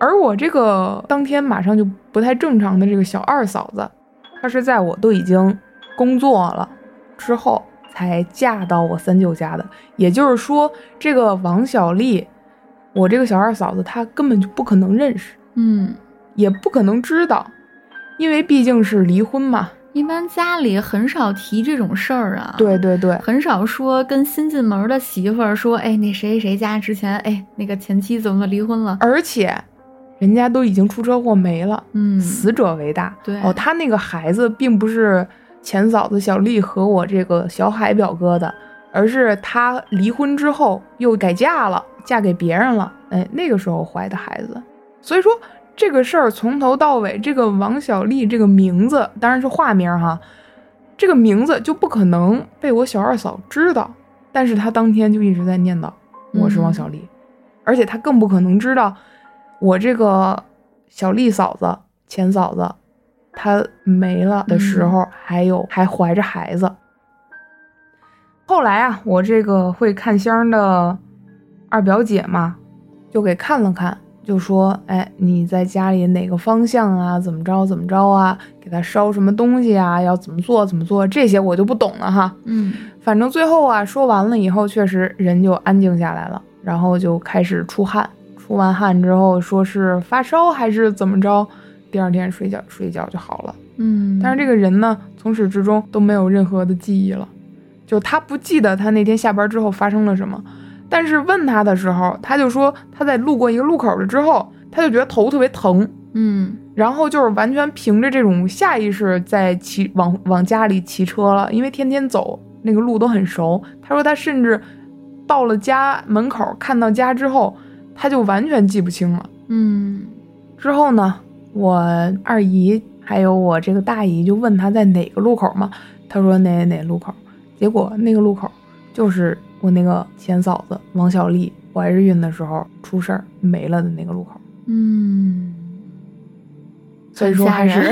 而我这个当天马上就不太正常的这个小二嫂子，她是在我都已经工作了之后才嫁到我三舅家的。也就是说，这个王小丽，我这个小二嫂子，她根本就不可能认识，嗯，也不可能知道，因为毕竟是离婚嘛。一般家里很少提这种事儿啊。。对对对，很少说跟新进门的媳妇儿说，哎，那谁谁家之前，哎，那个前妻怎么离婚了？而且人家都已经出车祸没了，嗯，死者为大。对哦，他那个孩子并不是前嫂子小丽和我这个小海表哥的，而是他离婚之后又改嫁了，嫁给别人了。哎，那个时候怀的孩子。所以说这个事儿从头到尾，这个王小丽这个名字当然是化名哈，这个名字就不可能被我小二嫂知道。但是她当天就一直在念叨我是王小丽，而且她更不可能知道我这个小丽嫂子前嫂子她没了的时候，还有还怀着孩子。后来啊，我这个会看香的二表姐嘛，就给看了看，就说：“哎，你在家里哪个方向啊？怎么着怎么着啊？给他烧什么东西啊？要怎么做怎么做？这些我就不懂了哈。嗯反正最后啊，说完了以后，确实人就安静下来了，然后就开始出汗。出完汗之后，说是发烧还是怎么着，第二天睡觉睡觉就好了。嗯，但是这个人呢，从始至终都没有任何的记忆了，就他不记得他那天下班之后发生了什么。但是问他的时候，他就说他在路过一个路口了之后，他就觉得头特别疼，嗯然后就是完全凭着这种下意识在骑往往家里骑车了，因为天天走那个路都很熟。他说他甚至到了家门口看到家之后，他就完全记不清了。嗯之后呢，我二姨还有我这个大姨就问他在哪个路口嘛，他说哪哪哪路口，结果那个路口就是我那个前嫂子王小丽怀着孕的时候出事儿没了的那个路口，嗯，所以说还是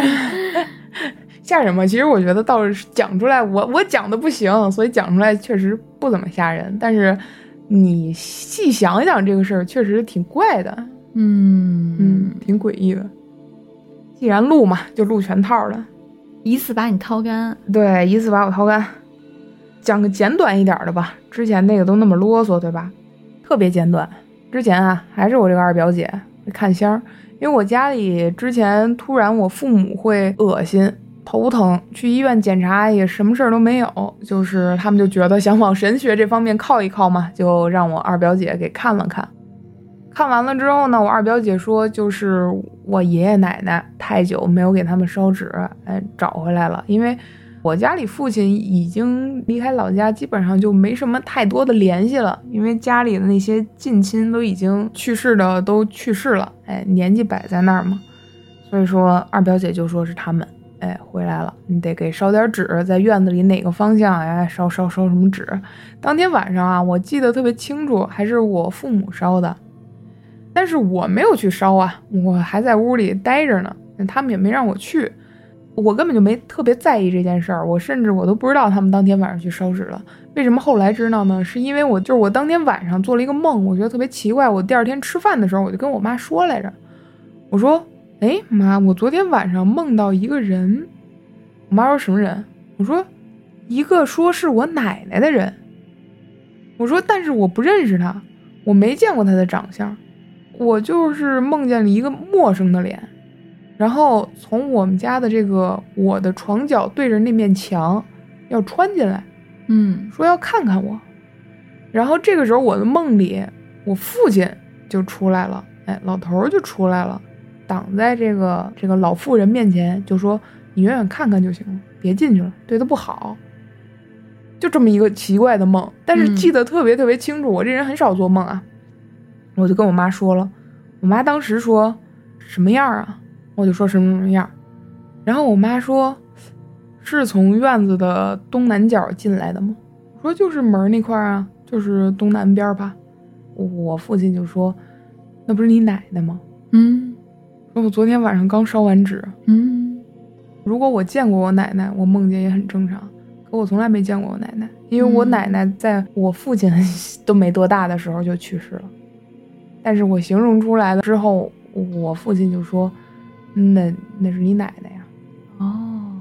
吓人 吗？其实我觉得倒是讲出来，我我讲的不行，所以讲出来确实不怎么吓人，但是你细想想这个事儿，确实挺怪的。嗯嗯，挺诡异的。既然录嘛，就录全套的。一次把你掏干。对，一次把我掏干。讲个简短一点的吧，之前那个都那么啰嗦，对吧？特别简短。之前啊，还是我这个二表姐看仙儿，因为我家里之前突然我父母会恶心、头疼，去医院检查也什么事儿都没有，就是他们就觉得想往神学这方面靠一靠嘛，就让我二表姐给看了看。看完了之后呢，我二表姐说，就是我爷爷奶奶太久没有给他们烧纸，哎，找回来了。因为我家里父亲已经离开老家，基本上就没什么太多的联系了，因为家里的那些近亲都已经去世的都去世了，哎，年纪摆在那儿嘛。所以说，二表姐就说是他们，哎，回来了，你得给烧点纸，在院子里哪个方向，哎，烧烧烧什么纸。当天晚上啊，我记得特别清楚，还是我父母烧的。但是我没有去烧啊，我还在屋里待着呢，他们也没让我去，我根本就没特别在意这件事儿，我甚至我都不知道他们当天晚上去烧纸了。为什么后来知道呢？是因为我就是我当天晚上做了一个梦，我觉得特别奇怪。我第二天吃饭的时候，我就跟我妈说来着，我说：“哎妈，我昨天晚上梦到一个人。”我妈说什么人？我说一个说是我奶奶的人。我说但是我不认识他，我没见过他的长相。我就是梦见了一个陌生的脸，然后从我们家的这个我的床角对着那面墙要穿进来，嗯说要看看我。然后这个时候我的梦里，我父亲就出来了，哎，老头儿就出来了，挡在这个这个老妇人面前，就说：“你远远看看就行了，别进去了，对他不好。”就这么一个奇怪的梦，但是嗯记得特别特别清楚。我这人很少做梦啊，我就跟我妈说了，我妈当时说什么样啊？我就说什么什么样，然后我妈说是从院子的东南角进来的吗？我说就是门那块儿啊，就是东南边儿吧。我父亲就说，那不是你奶奶吗？嗯说我昨天晚上刚烧完纸，嗯如果我见过我奶奶，我梦见也很正常。可我从来没见过我奶奶，因为我嗯奶奶在我父亲 都没多大的时候就去世了。但是我形容出来了之后，我父亲就说：“嗯那那是你奶奶呀，哦，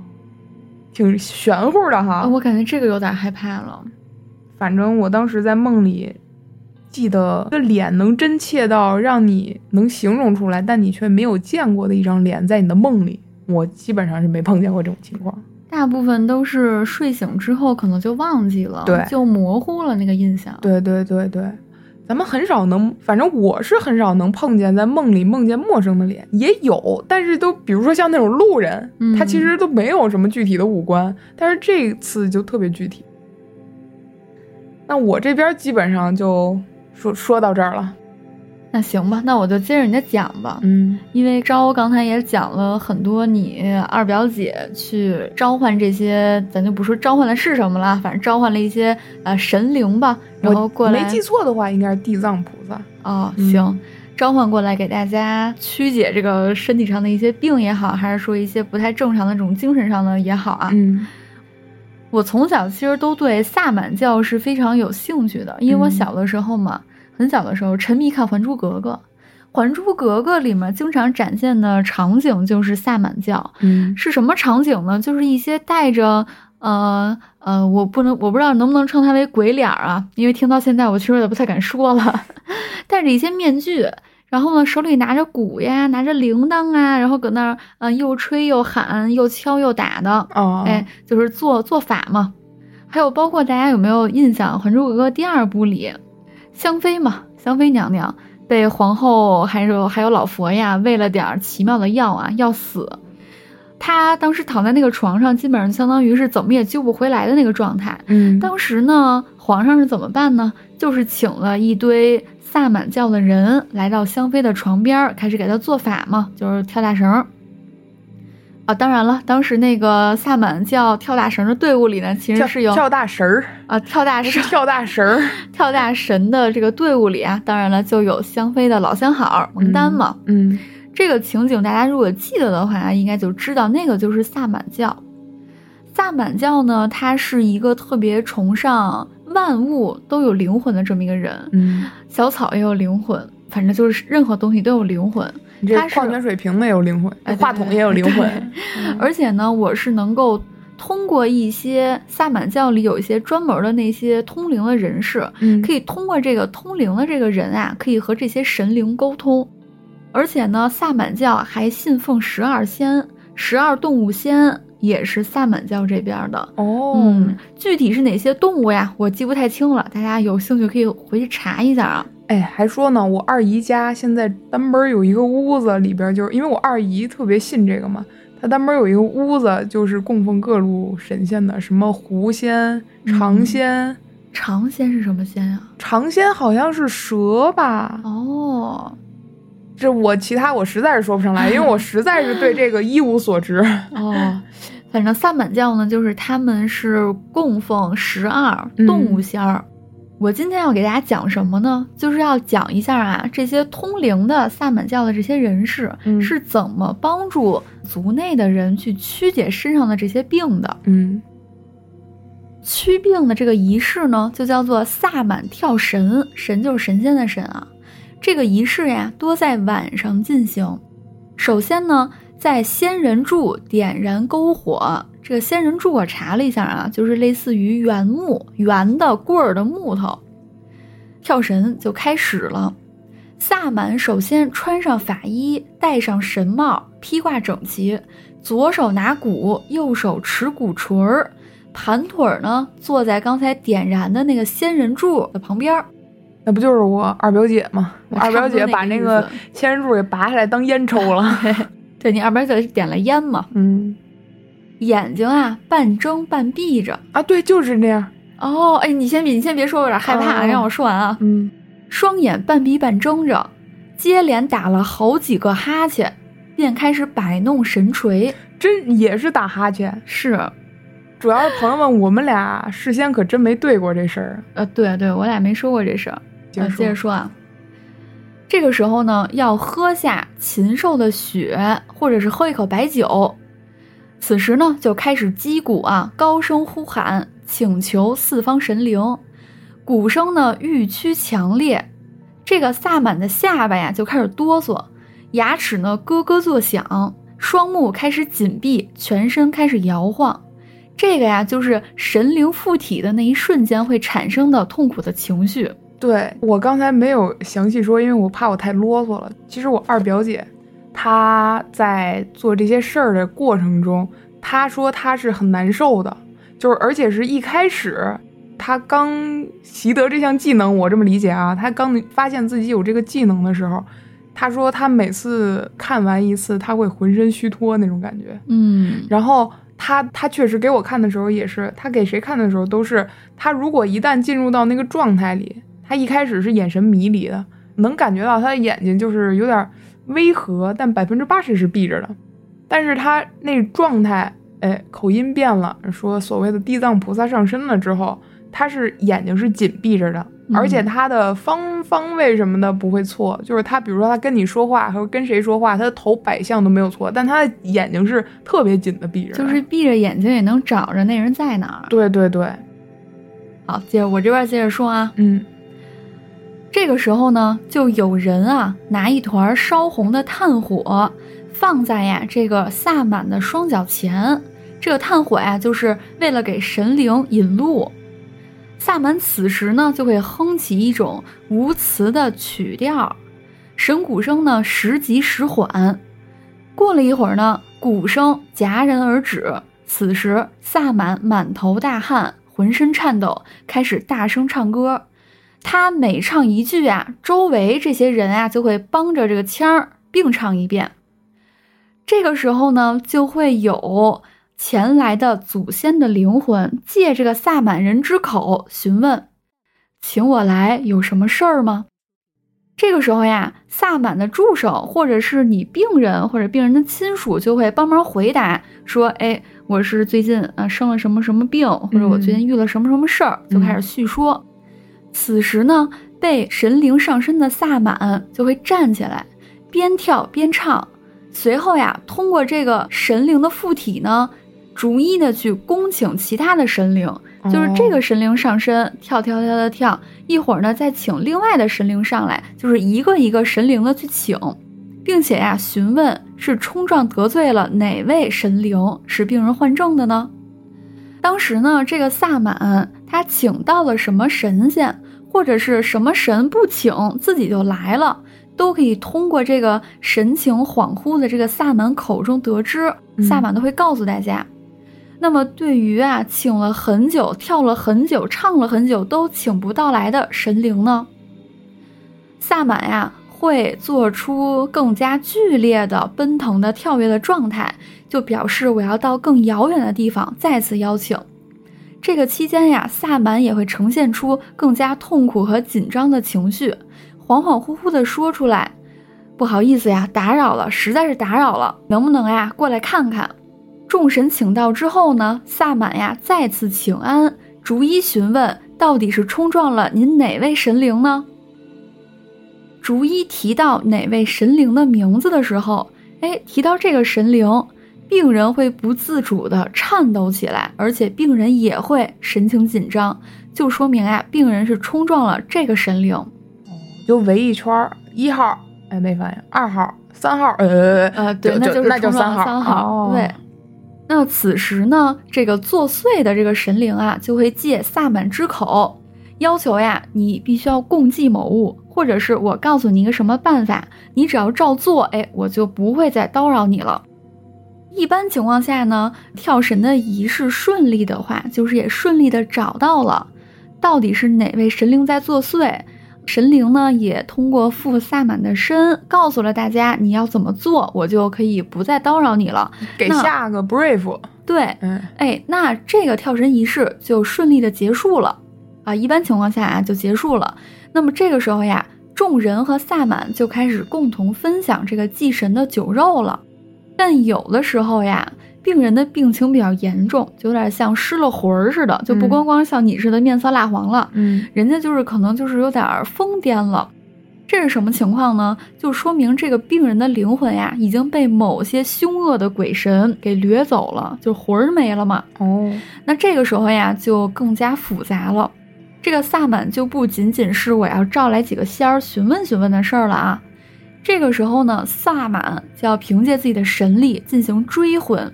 挺玄乎的哈。啊我感觉这个有点害怕了。反正我当时在梦里，记得这脸能真切到让你能形容出来，但你却没有见过的一张脸，在你的梦里，我基本上是没碰见过这种情况。大部分都是睡醒之后可能就忘记了，对就模糊了那个印象。对对对对，咱们很少能，反正我是很少能碰见在梦里梦见陌生的脸，也有，但是都比如说像那种路人，嗯他其实都没有什么具体的五官，但是这次就特别具体。那我这边基本上就说说到这儿了，那行吧，那我就接着你的讲吧。嗯因为招刚才也讲了很多，你二表姐去召唤这些，咱就不说召唤的是什么了，反正召唤了一些呃神灵吧，然后过来没记错的话，应该是地藏菩萨。哦，嗯行，召唤过来给大家曲解这个身体上的一些病也好，还是说一些不太正常的这种精神上的也好啊。嗯我从小其实都对萨满教是非常有兴趣的，因为我嗯小的时候嘛，很小的时候沉迷看《还珠格格》，《还珠格格》里面经常展现的场景就是萨满教，嗯是什么场景呢？就是一些带着呃呃，我不能我不知道能不能称它为鬼脸儿啊，因为听到现在我其实也不太敢说了，戴着一些面具。然后呢，手里拿着鼓呀，拿着铃铛啊，然后搁那儿，嗯，又吹又喊，又敲又打的，哦，哎，就是做做法嘛。还有包括大家有没有印象，《还珠格格》第二部里，香妃嘛，香妃娘娘被皇后还有还有老佛呀喂了点儿奇妙的药啊，要死。她当时躺在那个床上，基本上相当于是怎么也救不回来的那个状态。嗯，当时呢，皇上是怎么办呢？就是请了一堆萨满教的人来到香妃的床边，开始给她做法嘛，就是跳大绳儿。啊，当然了，当时那个萨满教跳大绳的队伍里呢，其实是有跳大神儿啊跳大绳跳大神儿 跳大神的这个队伍里啊，当然了，就有香妃的老相好蒙丹嘛。嗯，这个情景大家如果记得的话，应该就知道那个就是萨满教。萨满教呢，它是一个特别崇尚万物都有灵魂的这么一个人。嗯，小草也有灵魂，反正就是任何东西都有灵魂。你这它是矿泉水瓶子也有灵魂，哎话筒也有灵魂。而且呢，我是能够通过一些萨满教里有一些专门的那些通灵的人士，嗯，可以通过这个通灵的这个人啊，可以和这些神灵沟通。而且呢，萨满教还信奉十二仙，十二动物仙也是萨满教这边的。哦，嗯，具体是哪些动物呀？我记不太清了，大家有兴趣可以回去查一下啊。哎，还说呢，我二姨家现在单门有一个屋子，里边就是因为我二姨特别信这个嘛，她单门有一个屋子，就是供奉各路神仙的，什么狐仙、长仙，长仙是什么仙呀？长仙好像是蛇吧？哦这我其他我实在是说不上来，因为我 实在是对这个一无所知。哦，反正萨满教呢，就是他们是供奉十二嗯动物仙儿。我今天要给大家讲什么呢？就是要讲一下啊，这些通灵的萨满教的这些人士、嗯是怎么帮助族内的人去驱解身上的这些病的。嗯驱病的这个仪式呢，就叫做萨满跳神，神就是神仙的神啊。这个仪式呀，多在晚上进行。首先呢，在仙人柱点燃篝火。这个仙人柱我查了一下啊，就是类似于圆木、圆的棍儿的木头。跳神就开始了。萨满首先穿上法衣，戴上神帽，披挂整齐，左手拿鼓，右手持鼓槌儿，盘腿儿呢坐在刚才点燃的那个仙人柱的旁边儿。那不就是我二表姐吗？我二表姐把那个仙人柱给拔下来当烟抽了。对你二表姐是点了烟嘛，嗯眼睛啊半睁半闭着。啊，对，就是那样。哦，哎，你先别，你先别说，我有点害怕，哦让我说完啊。嗯双眼半闭半睁着，接连打了好几个哈欠，便开始摆弄神锤。真也是打哈欠。是，主要是朋友们，我们俩事先可真没对过这事儿。呃，对对，我俩没说过这事儿。呃接着说接着说啊，这个时候呢，要喝下禽兽的血，或者是喝一口白酒。此时呢，就开始击鼓啊，高声呼喊，请求四方神灵。鼓声呢愈趋强烈，这个萨满的下巴呀就开始哆嗦，牙齿呢咯咯作响，双目开始紧闭，全身开始摇晃。这个呀，就是神灵附体的那一瞬间会产生的痛苦的情绪。对我刚才没有详细说，因为我怕我太啰嗦了。其实我二表姐她在做这些事儿的过程中，她说她是很难受的，就是而且是一开始她刚习得这项技能，我这么理解啊，她刚发现自己有这个技能的时候，她说她每次看完一次，她会浑身虚脱那种感觉。嗯然后他他确实给我看的时候也是，他给谁看的时候都是，他如果一旦进入到那个状态里，他一开始是眼神迷离的，能感觉到他的眼睛就是有点微合，但百分之八十是闭着的，但是他那状态，哎，口音变了，说所谓的地藏菩萨上身了之后，他是眼睛是紧闭着的。而且他的方方位什么的不会错，就是他，比如说他跟你说话，和跟谁说话，他的头摆向都没有错，但他的眼睛是特别紧的闭着的，就是闭着眼睛也能找着那人在哪儿。对对对，好，接着我这边接着说啊，嗯这个时候呢，就有人啊拿一团烧红的炭火放在呀这个萨满的双脚前，这个炭火呀就是为了给神灵引路。萨满此时呢就会哼起一种无词的曲调，神鼓声呢时急时缓。过了一会儿呢，鼓声戛然而止。此时，萨满满头大汗，浑身颤抖，开始大声唱歌。他每唱一句啊，周围这些人啊就会帮着这个腔儿并唱一遍。这个时候呢，就会有前来的祖先的灵魂借这个萨满人之口询问：“请我来有什么事儿吗？”这个时候呀，萨满的助手或者是你病人或者病人的亲属就会帮忙回答说：“哎。”我是最近啊生了什么什么病，或者我最近遇了什么什么事儿，就开始叙说。此时呢，被神灵上身的萨满就会站起来，边跳边唱。随后呀，通过这个神灵的附体呢，逐一的去恭请其他的神灵，就是这个神灵上身跳跳跳跳跳，一会儿呢再请另外的神灵上来，就是一个一个神灵的去请。并且呀，询问是冲撞得罪了哪位神灵，使病人患症的呢？当时呢，这个萨满他请到了什么神仙，或者是什么神不请自己就来了，都可以通过这个神情恍惚的这个萨满口中得知。萨满都会告诉大家。那么对于啊，请了很久、跳了很久、唱了很久都请不到来的神灵呢，萨满呀。会做出更加剧烈的奔腾的跳跃的状态，就表示我要到更遥远的地方再次邀请。这个期间呀，萨满也会呈现出更加痛苦和紧张的情绪，恍恍惚惚的说出来：“不好意思呀，打扰了，实在是打扰了，能不能呀过来看看？”众神请到之后呢，萨满呀再次请安，逐一询问到底是冲撞了您哪位神灵呢？逐一提到哪位神灵的名字的时候，哎，提到这个神灵，病人会不自主的颤抖起来，而且病人也会神情紧张，就说明啊，病人是冲撞了这个神灵。哦，就围一圈儿，一号，哎，没反应；二号、三号，呃呃，对，那就是那就三号。三号，对。那此时呢，这个作祟的这个神灵啊，就会借萨满之口，要求呀，你必须要共济某物。或者是我告诉你一个什么办法，你只要照做，哎，我就不会再叨扰你了。一般情况下呢，跳神的仪式顺利的话，就是也顺利的找到了到底是哪位神灵在作祟。神灵呢，也通过附萨满的身告诉了大家你要怎么做，我就可以不再叨扰你了，给下个 brief。对，嗯，哎，那这个跳神仪式就顺利的结束了啊。一般情况下啊，就结束了。那么这个时候呀，众人和萨满就开始共同分享这个祭神的酒肉了。但有的时候呀，病人的病情比较严重，就有点像失了魂儿似的，就不光光像你似的面色蜡黄了，嗯，人家就是可能就是有点疯癫了。这是什么情况呢？就说明这个病人的灵魂呀，已经被某些凶恶的鬼神给掠走了，就魂儿没了嘛。哦，那这个时候呀，就更加复杂了。这个萨满就不仅仅是我要召来几个仙儿询问询问的事儿了啊！这个时候呢，萨满就要凭借自己的神力进行追魂。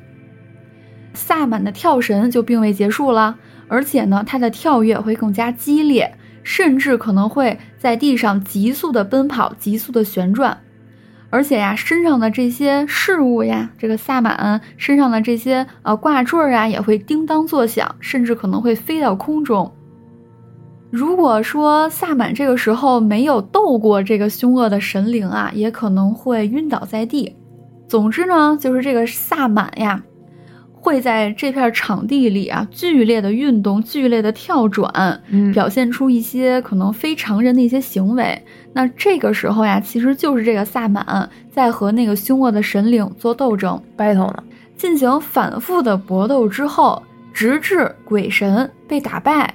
萨满的跳神就并未结束了，而且呢，他的跳跃会更加激烈，甚至可能会在地上急速的奔跑、急速的旋转，而且呀，身上的这些饰物呀，这个萨满身上的这些呃挂坠啊，也会叮当作响，甚至可能会飞到空中。如果说萨满这个时候没有斗过这个凶恶的神灵啊，也可能会晕倒在地。总之呢，就是这个萨满呀，会在这片场地里啊剧烈的运动、剧烈的跳转，表现出一些可能非常人的一些行为。那这个时候呀，其实就是这个萨满在和那个凶恶的神灵做斗争，battle 呢，进行反复的搏斗之后，直至鬼神被打败。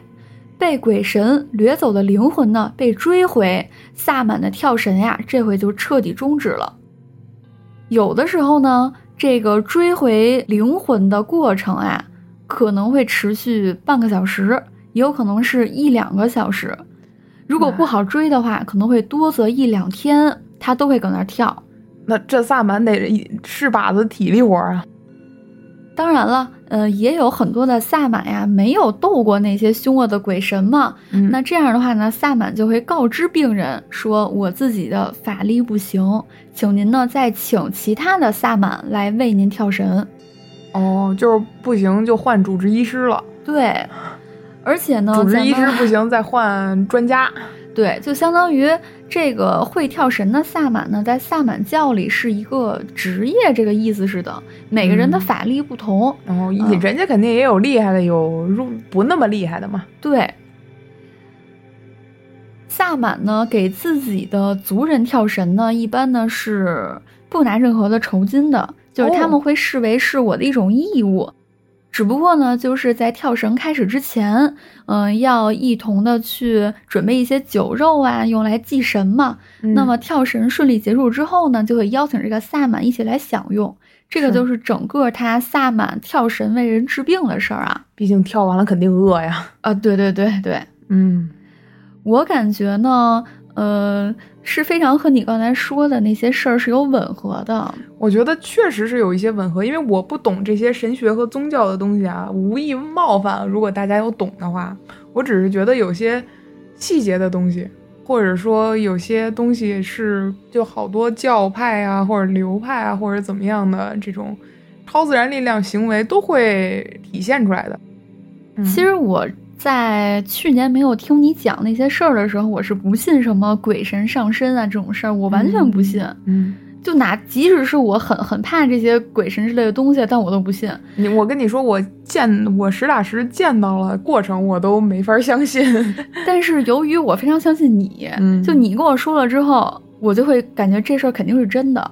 被鬼神掠走的灵魂呢，被追回，萨满的跳神呀，这回就彻底终止了。有的时候呢，这个追回灵魂的过程啊，可能会持续半个小时，也有可能是一两个小时。如果不好追的话，可能会多则一两天，他都会搁那跳。那这萨满得是把子体力活啊。当然了，呃，也有很多的萨满呀，没有斗过那些凶恶的鬼神嘛。嗯那这样的话呢，萨满就会告知病人说：“我自己的法力不行，请您呢再请其他的萨满来为您跳神。哦，就是不行就换主治医师了，”对，而且呢，主治医师不行再换专家。对，就相当于这个会跳神的萨满呢，在萨满教里是一个职业，这个意思似的。每个人的嗯法力不同，然后嗯人家肯定也有厉害的，有入不那么厉害的嘛。对。萨满呢，给自己的族人跳神呢，一般呢是不拿任何的酬金的，就是他哦们会视为是我的一种义务。只不过呢，就是在跳绳开始之前，嗯、要一同的去准备一些酒肉啊，用来祭神嘛。嗯那么跳绳顺利结束之后呢，就会邀请这个萨满一起来享用。这个就是整个他萨满跳神为人治病的事儿啊。毕竟跳完了肯定饿呀。啊，对对对对，嗯我感觉呢，呃，是非常和你刚才说的那些事儿是有吻合的。我觉得确实是有一些吻合，因为我不懂这些神学和宗教的东西啊，无意冒犯。如果大家有懂的话，我只是觉得有些细节的东西，或者说有些东西是就好多教派啊，或者流派啊，或者怎么样的这种超自然力量行为都会体现出来的。嗯其实我在去年没有听你讲那些事儿的时候，我是不信什么鬼神上身啊这种事儿，我完全不信。嗯，就哪即使是我很很怕这些鬼神之类的东西，但我都不信。你我跟你说，我见我实打实见到了过程，我都没法相信。但是由于我非常相信你，嗯就你跟我说了之后，我就会感觉这事儿肯定是真的。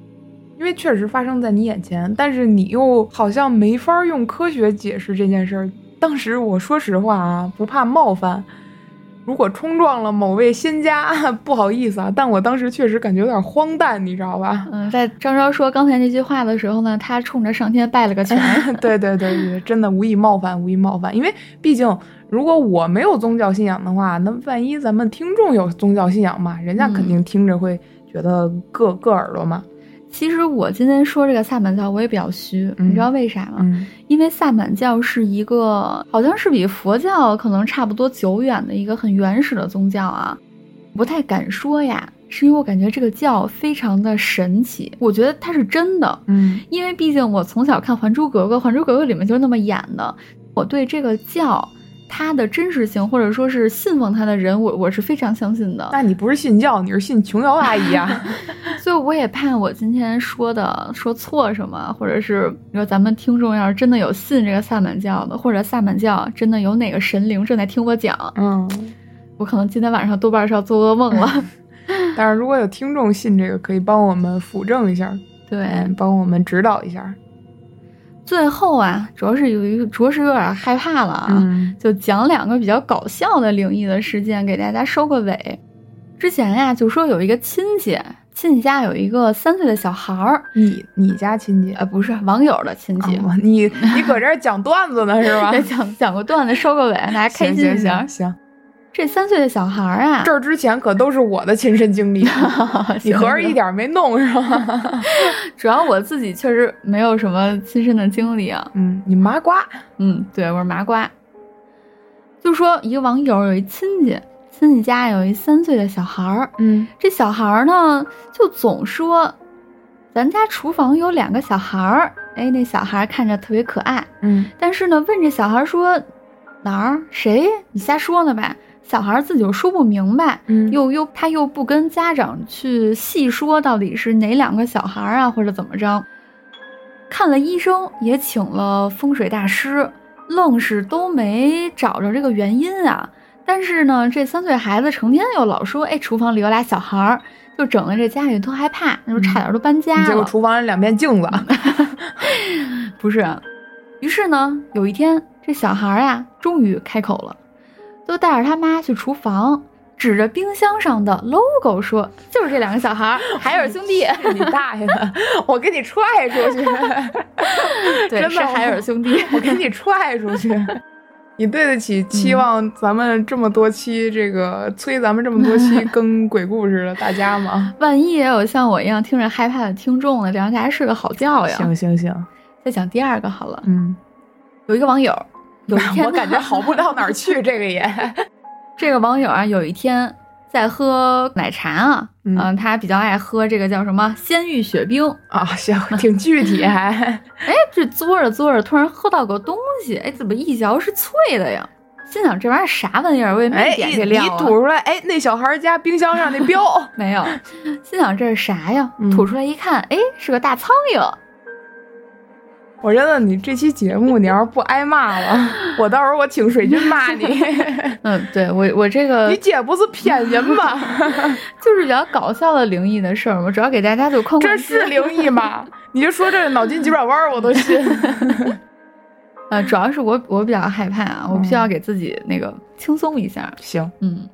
因为确实发生在你眼前，但是你又好像没法用科学解释这件事儿。当时我说实话啊，不怕冒犯，如果冲撞了某位仙家，不好意思啊，但我当时确实感觉有点荒诞，你知道吧？嗯，在张昭说刚才那句话的时候呢，他冲着上天拜了个 拳。对对对对，真的无意冒犯，无意冒犯。因为毕竟，如果我没有宗教信仰的话，那万一咱们听众有宗教信仰嘛，人家肯定听着会觉得硌硌耳朵嘛。其实我今天说这个萨满教，我也比较虚，嗯。你知道为啥吗？嗯。因为萨满教是一个好像是比佛教可能差不多久远的一个很原始的宗教啊，不太敢说呀，是因为我感觉这个教非常的神奇，我觉得它是真的，嗯。因为毕竟我从小看《还珠格格》，《还珠格格》里面就是那么演的，我对这个教它的真实性或者说是信奉他的人，我我是非常相信的。那你不是信教，你是信琼瑶阿姨啊？所以我也怕我今天说的说错什么，或者是你说咱们听众要是真的有信这个萨满教的，或者萨满教真的有哪个神灵正在听我讲，嗯。我可能今天晚上多半是要做噩梦了。但是如果有听众信这个，可以帮我们辅正一下，对，嗯，帮我们指导一下。最后啊，主要是有一个，着实有点害怕了啊，嗯就讲两个比较搞笑的灵异的事件给大家收个尾。之前呀，就说有一个亲戚，亲戚家有一个三岁的小孩儿，你你家亲戚呃，不是网友的亲戚，哦你你搁这儿讲段子呢是吧？再讲讲个段子收个尾，大家开心一下行行。行，这三岁的小孩儿啊，这儿之前可都是我的亲身经历，你合着一点没弄是吧？主要我自己确实没有什么亲身的经历啊。嗯，你麻瓜，嗯，对，我是麻瓜。就说一个网友有一亲戚，亲戚家有一三岁的小孩儿，嗯这小孩儿呢就总说，咱家厨房有两个小孩儿，哎，那小孩儿看着特别可爱，嗯但是呢，问这小孩说哪儿谁？你瞎说呢吧？小孩儿自己又说不明白，嗯又又他又不跟家长去细说到底是哪两个小孩儿啊，或者怎么着。看了医生，也请了风水大师，愣是都没找着这个原因啊。但是呢，这三岁孩子成天又老说，哎，厨房里有俩小孩儿，就整的这家里都害怕，那就差点都搬家了。结果厨房里两面镜子，不是，于是呢，有一天这小孩儿啊，终于开口了，就带着他妈去厨房，指着冰箱上的 logo 说：“就是这两个小孩儿，海尔兄弟。你大爷的！我给你踹出去！对，真的是海尔兄弟。我给你踹出去！你对得起期望咱们这么多期这个催咱们这么多期更鬼故事的大家吗？万一也有像我一样听着害怕的听众呢，这样大家睡个好觉呀。行行行，再讲第二个好了。嗯，有一个网友，我感觉 好不到哪儿去，这个也，这个网友啊，有一天在喝奶茶啊，嗯嗯、他比较爱喝这个叫什么鲜芋雪冰。啊，行，挺具体还，哎，这嘬着嘬着，突然喝到个东西，哎，怎么一嚼是脆的呀？心想这玩意儿啥玩意儿？为什么哎，没点这你料啊？吐出来，哎，那小孩家冰箱上那标，没有，心想这是啥呀？嗯吐出来一看，哎，是个大苍蝇。我觉得你这期节目你要是不挨骂了，我到时候我请水军骂你。嗯，对我我这个你姐不是骗人吗？就是比较搞笑的灵异的事儿嘛，主要给大家就宽这是灵异吗？你就说这脑筋急转弯儿我都信。呃，主要是我我比较害怕啊，我必须要给自己那个轻松一下。行，嗯，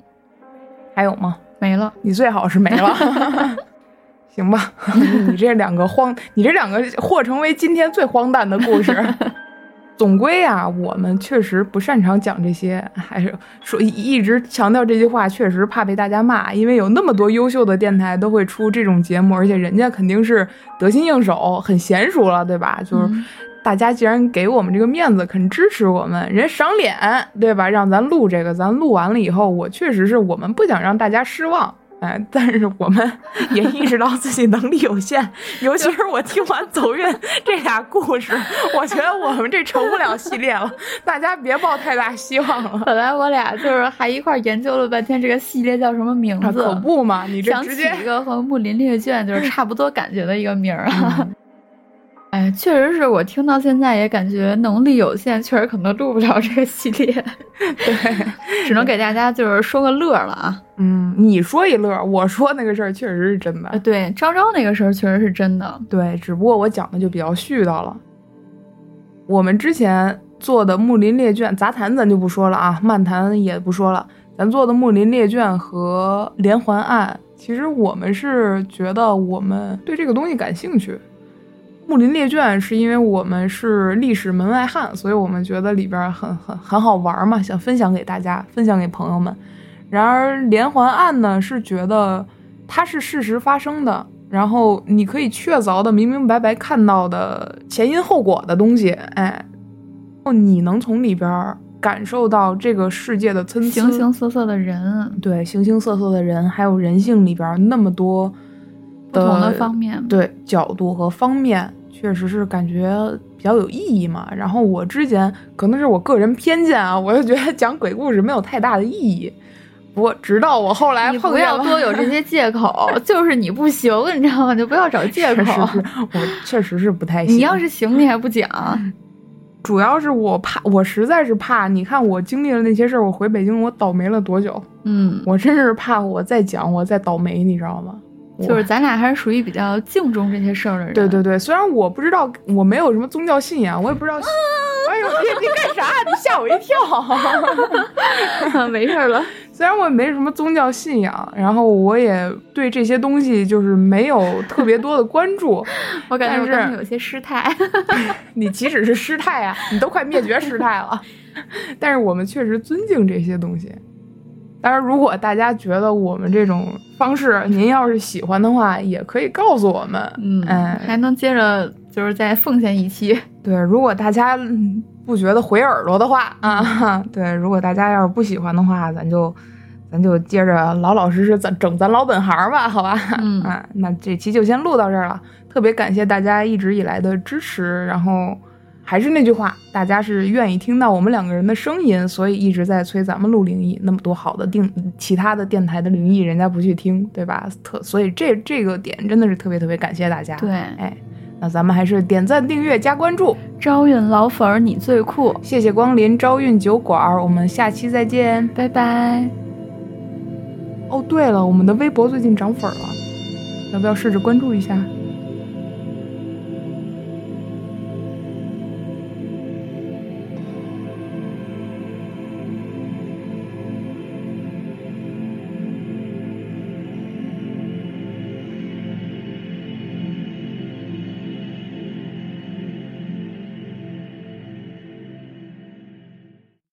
还有吗？没了。你最好是没了。行吧，你这两个荒，你这两个或成为今天最荒诞的故事。总归啊，我们确实不擅长讲这些，还是说一一直强调这句话，确实怕被大家骂，因为有那么多优秀的电台都会出这种节目，而且人家肯定是得心应手，很娴熟了，对吧？就是嗯大家既然给我们这个面子，肯支持我们，人赏脸，对吧？让咱录这个，咱录完了以后，我确实是我们不想让大家失望。哎，但是我们也意识到自己能力有限，尤其是我听完走运这俩故事，我觉得我们这成不了系列了，大家别抱太大希望了。本来我俩就是还一块研究了半天这个系列叫什么名啊，字，可不嘛，你这直接一个和《木林猎卷》就是差不多感觉的一个名儿啊。嗯哎，确实是我听到现在也感觉能力有限，确实可能录不了这个系列，对，只能给大家就是说个乐了啊。嗯，你说一乐，我说那个事儿确实是真的呃，。对，昭昭那个事儿确实是真的。对，只不过我讲的就比较絮叨了。我们之前做的《木林列卷》杂谈咱就不说了啊，漫谈也不说了。咱做的《木林列卷》和连环案，其实我们是觉得我们对这个东西感兴趣。《木林列卷》是因为我们是历史门外汉，所以我们觉得里边很很很好玩嘛，想分享给大家，分享给朋友们。然而连环案呢，是觉得它是事实发生的，然后你可以确凿的、明明白白看到的前因后果的东西，哎，你能从里边感受到这个世界的参差，形形色色的人，对形形色色的人，还有人性里边那么多不同的方面。对角度和方面，确实是感觉比较有意义嘛。然后我之前可能是我个人偏见啊，我就觉得讲鬼故事没有太大的意义。不过直到我后来你不要碰见了，多有这些借口，就是你不行，你知道吗？就不要找借确口。实是我确实是不太行。你要是行，你还不讲？主要是我怕，我实在是怕。你看我经历了那些事儿，我回北京，我倒霉了多久？嗯，我真是怕我再讲，我再倒霉，你知道吗？我就是咱俩还是属于比较敬重这些事儿的人。对对对，虽然我不知道，我没有什么宗教信仰，我也不知道。哎呦，你你干啥？你吓我一跳！没事儿了。虽然我也没什么宗教信仰，然后我也对这些东西就是没有特别多的关注。我感觉我有些失态。你即使是失态啊，你都快灭绝失态了。但是我们确实尊敬这些东西。当然，如果大家觉得我们这种方式您要是喜欢的话，也可以告诉我们。嗯，哎，还能接着就是再奉献一期。对，如果大家嗯不觉得回耳朵的话啊，对，如果大家要是不喜欢的话，咱就咱就接着老老实实咱整咱老本行吧，好吧？嗯啊，那这期就先录到这儿了。特别感谢大家一直以来的支持，然后还是那句话，大家是愿意听到我们两个人的声音，所以一直在催咱们录灵异。那么多好的定其他的电台的灵异，人家不去听，对吧？特所以这这个点真的是特别特别感谢大家。对哎，那咱们还是点赞、订阅、加关注。招运老粉儿，你最酷，谢谢光临朝运酒馆儿，我们下期再见。拜拜。哦，对了，我们的微博最近涨粉儿了，要不要试着关注一下？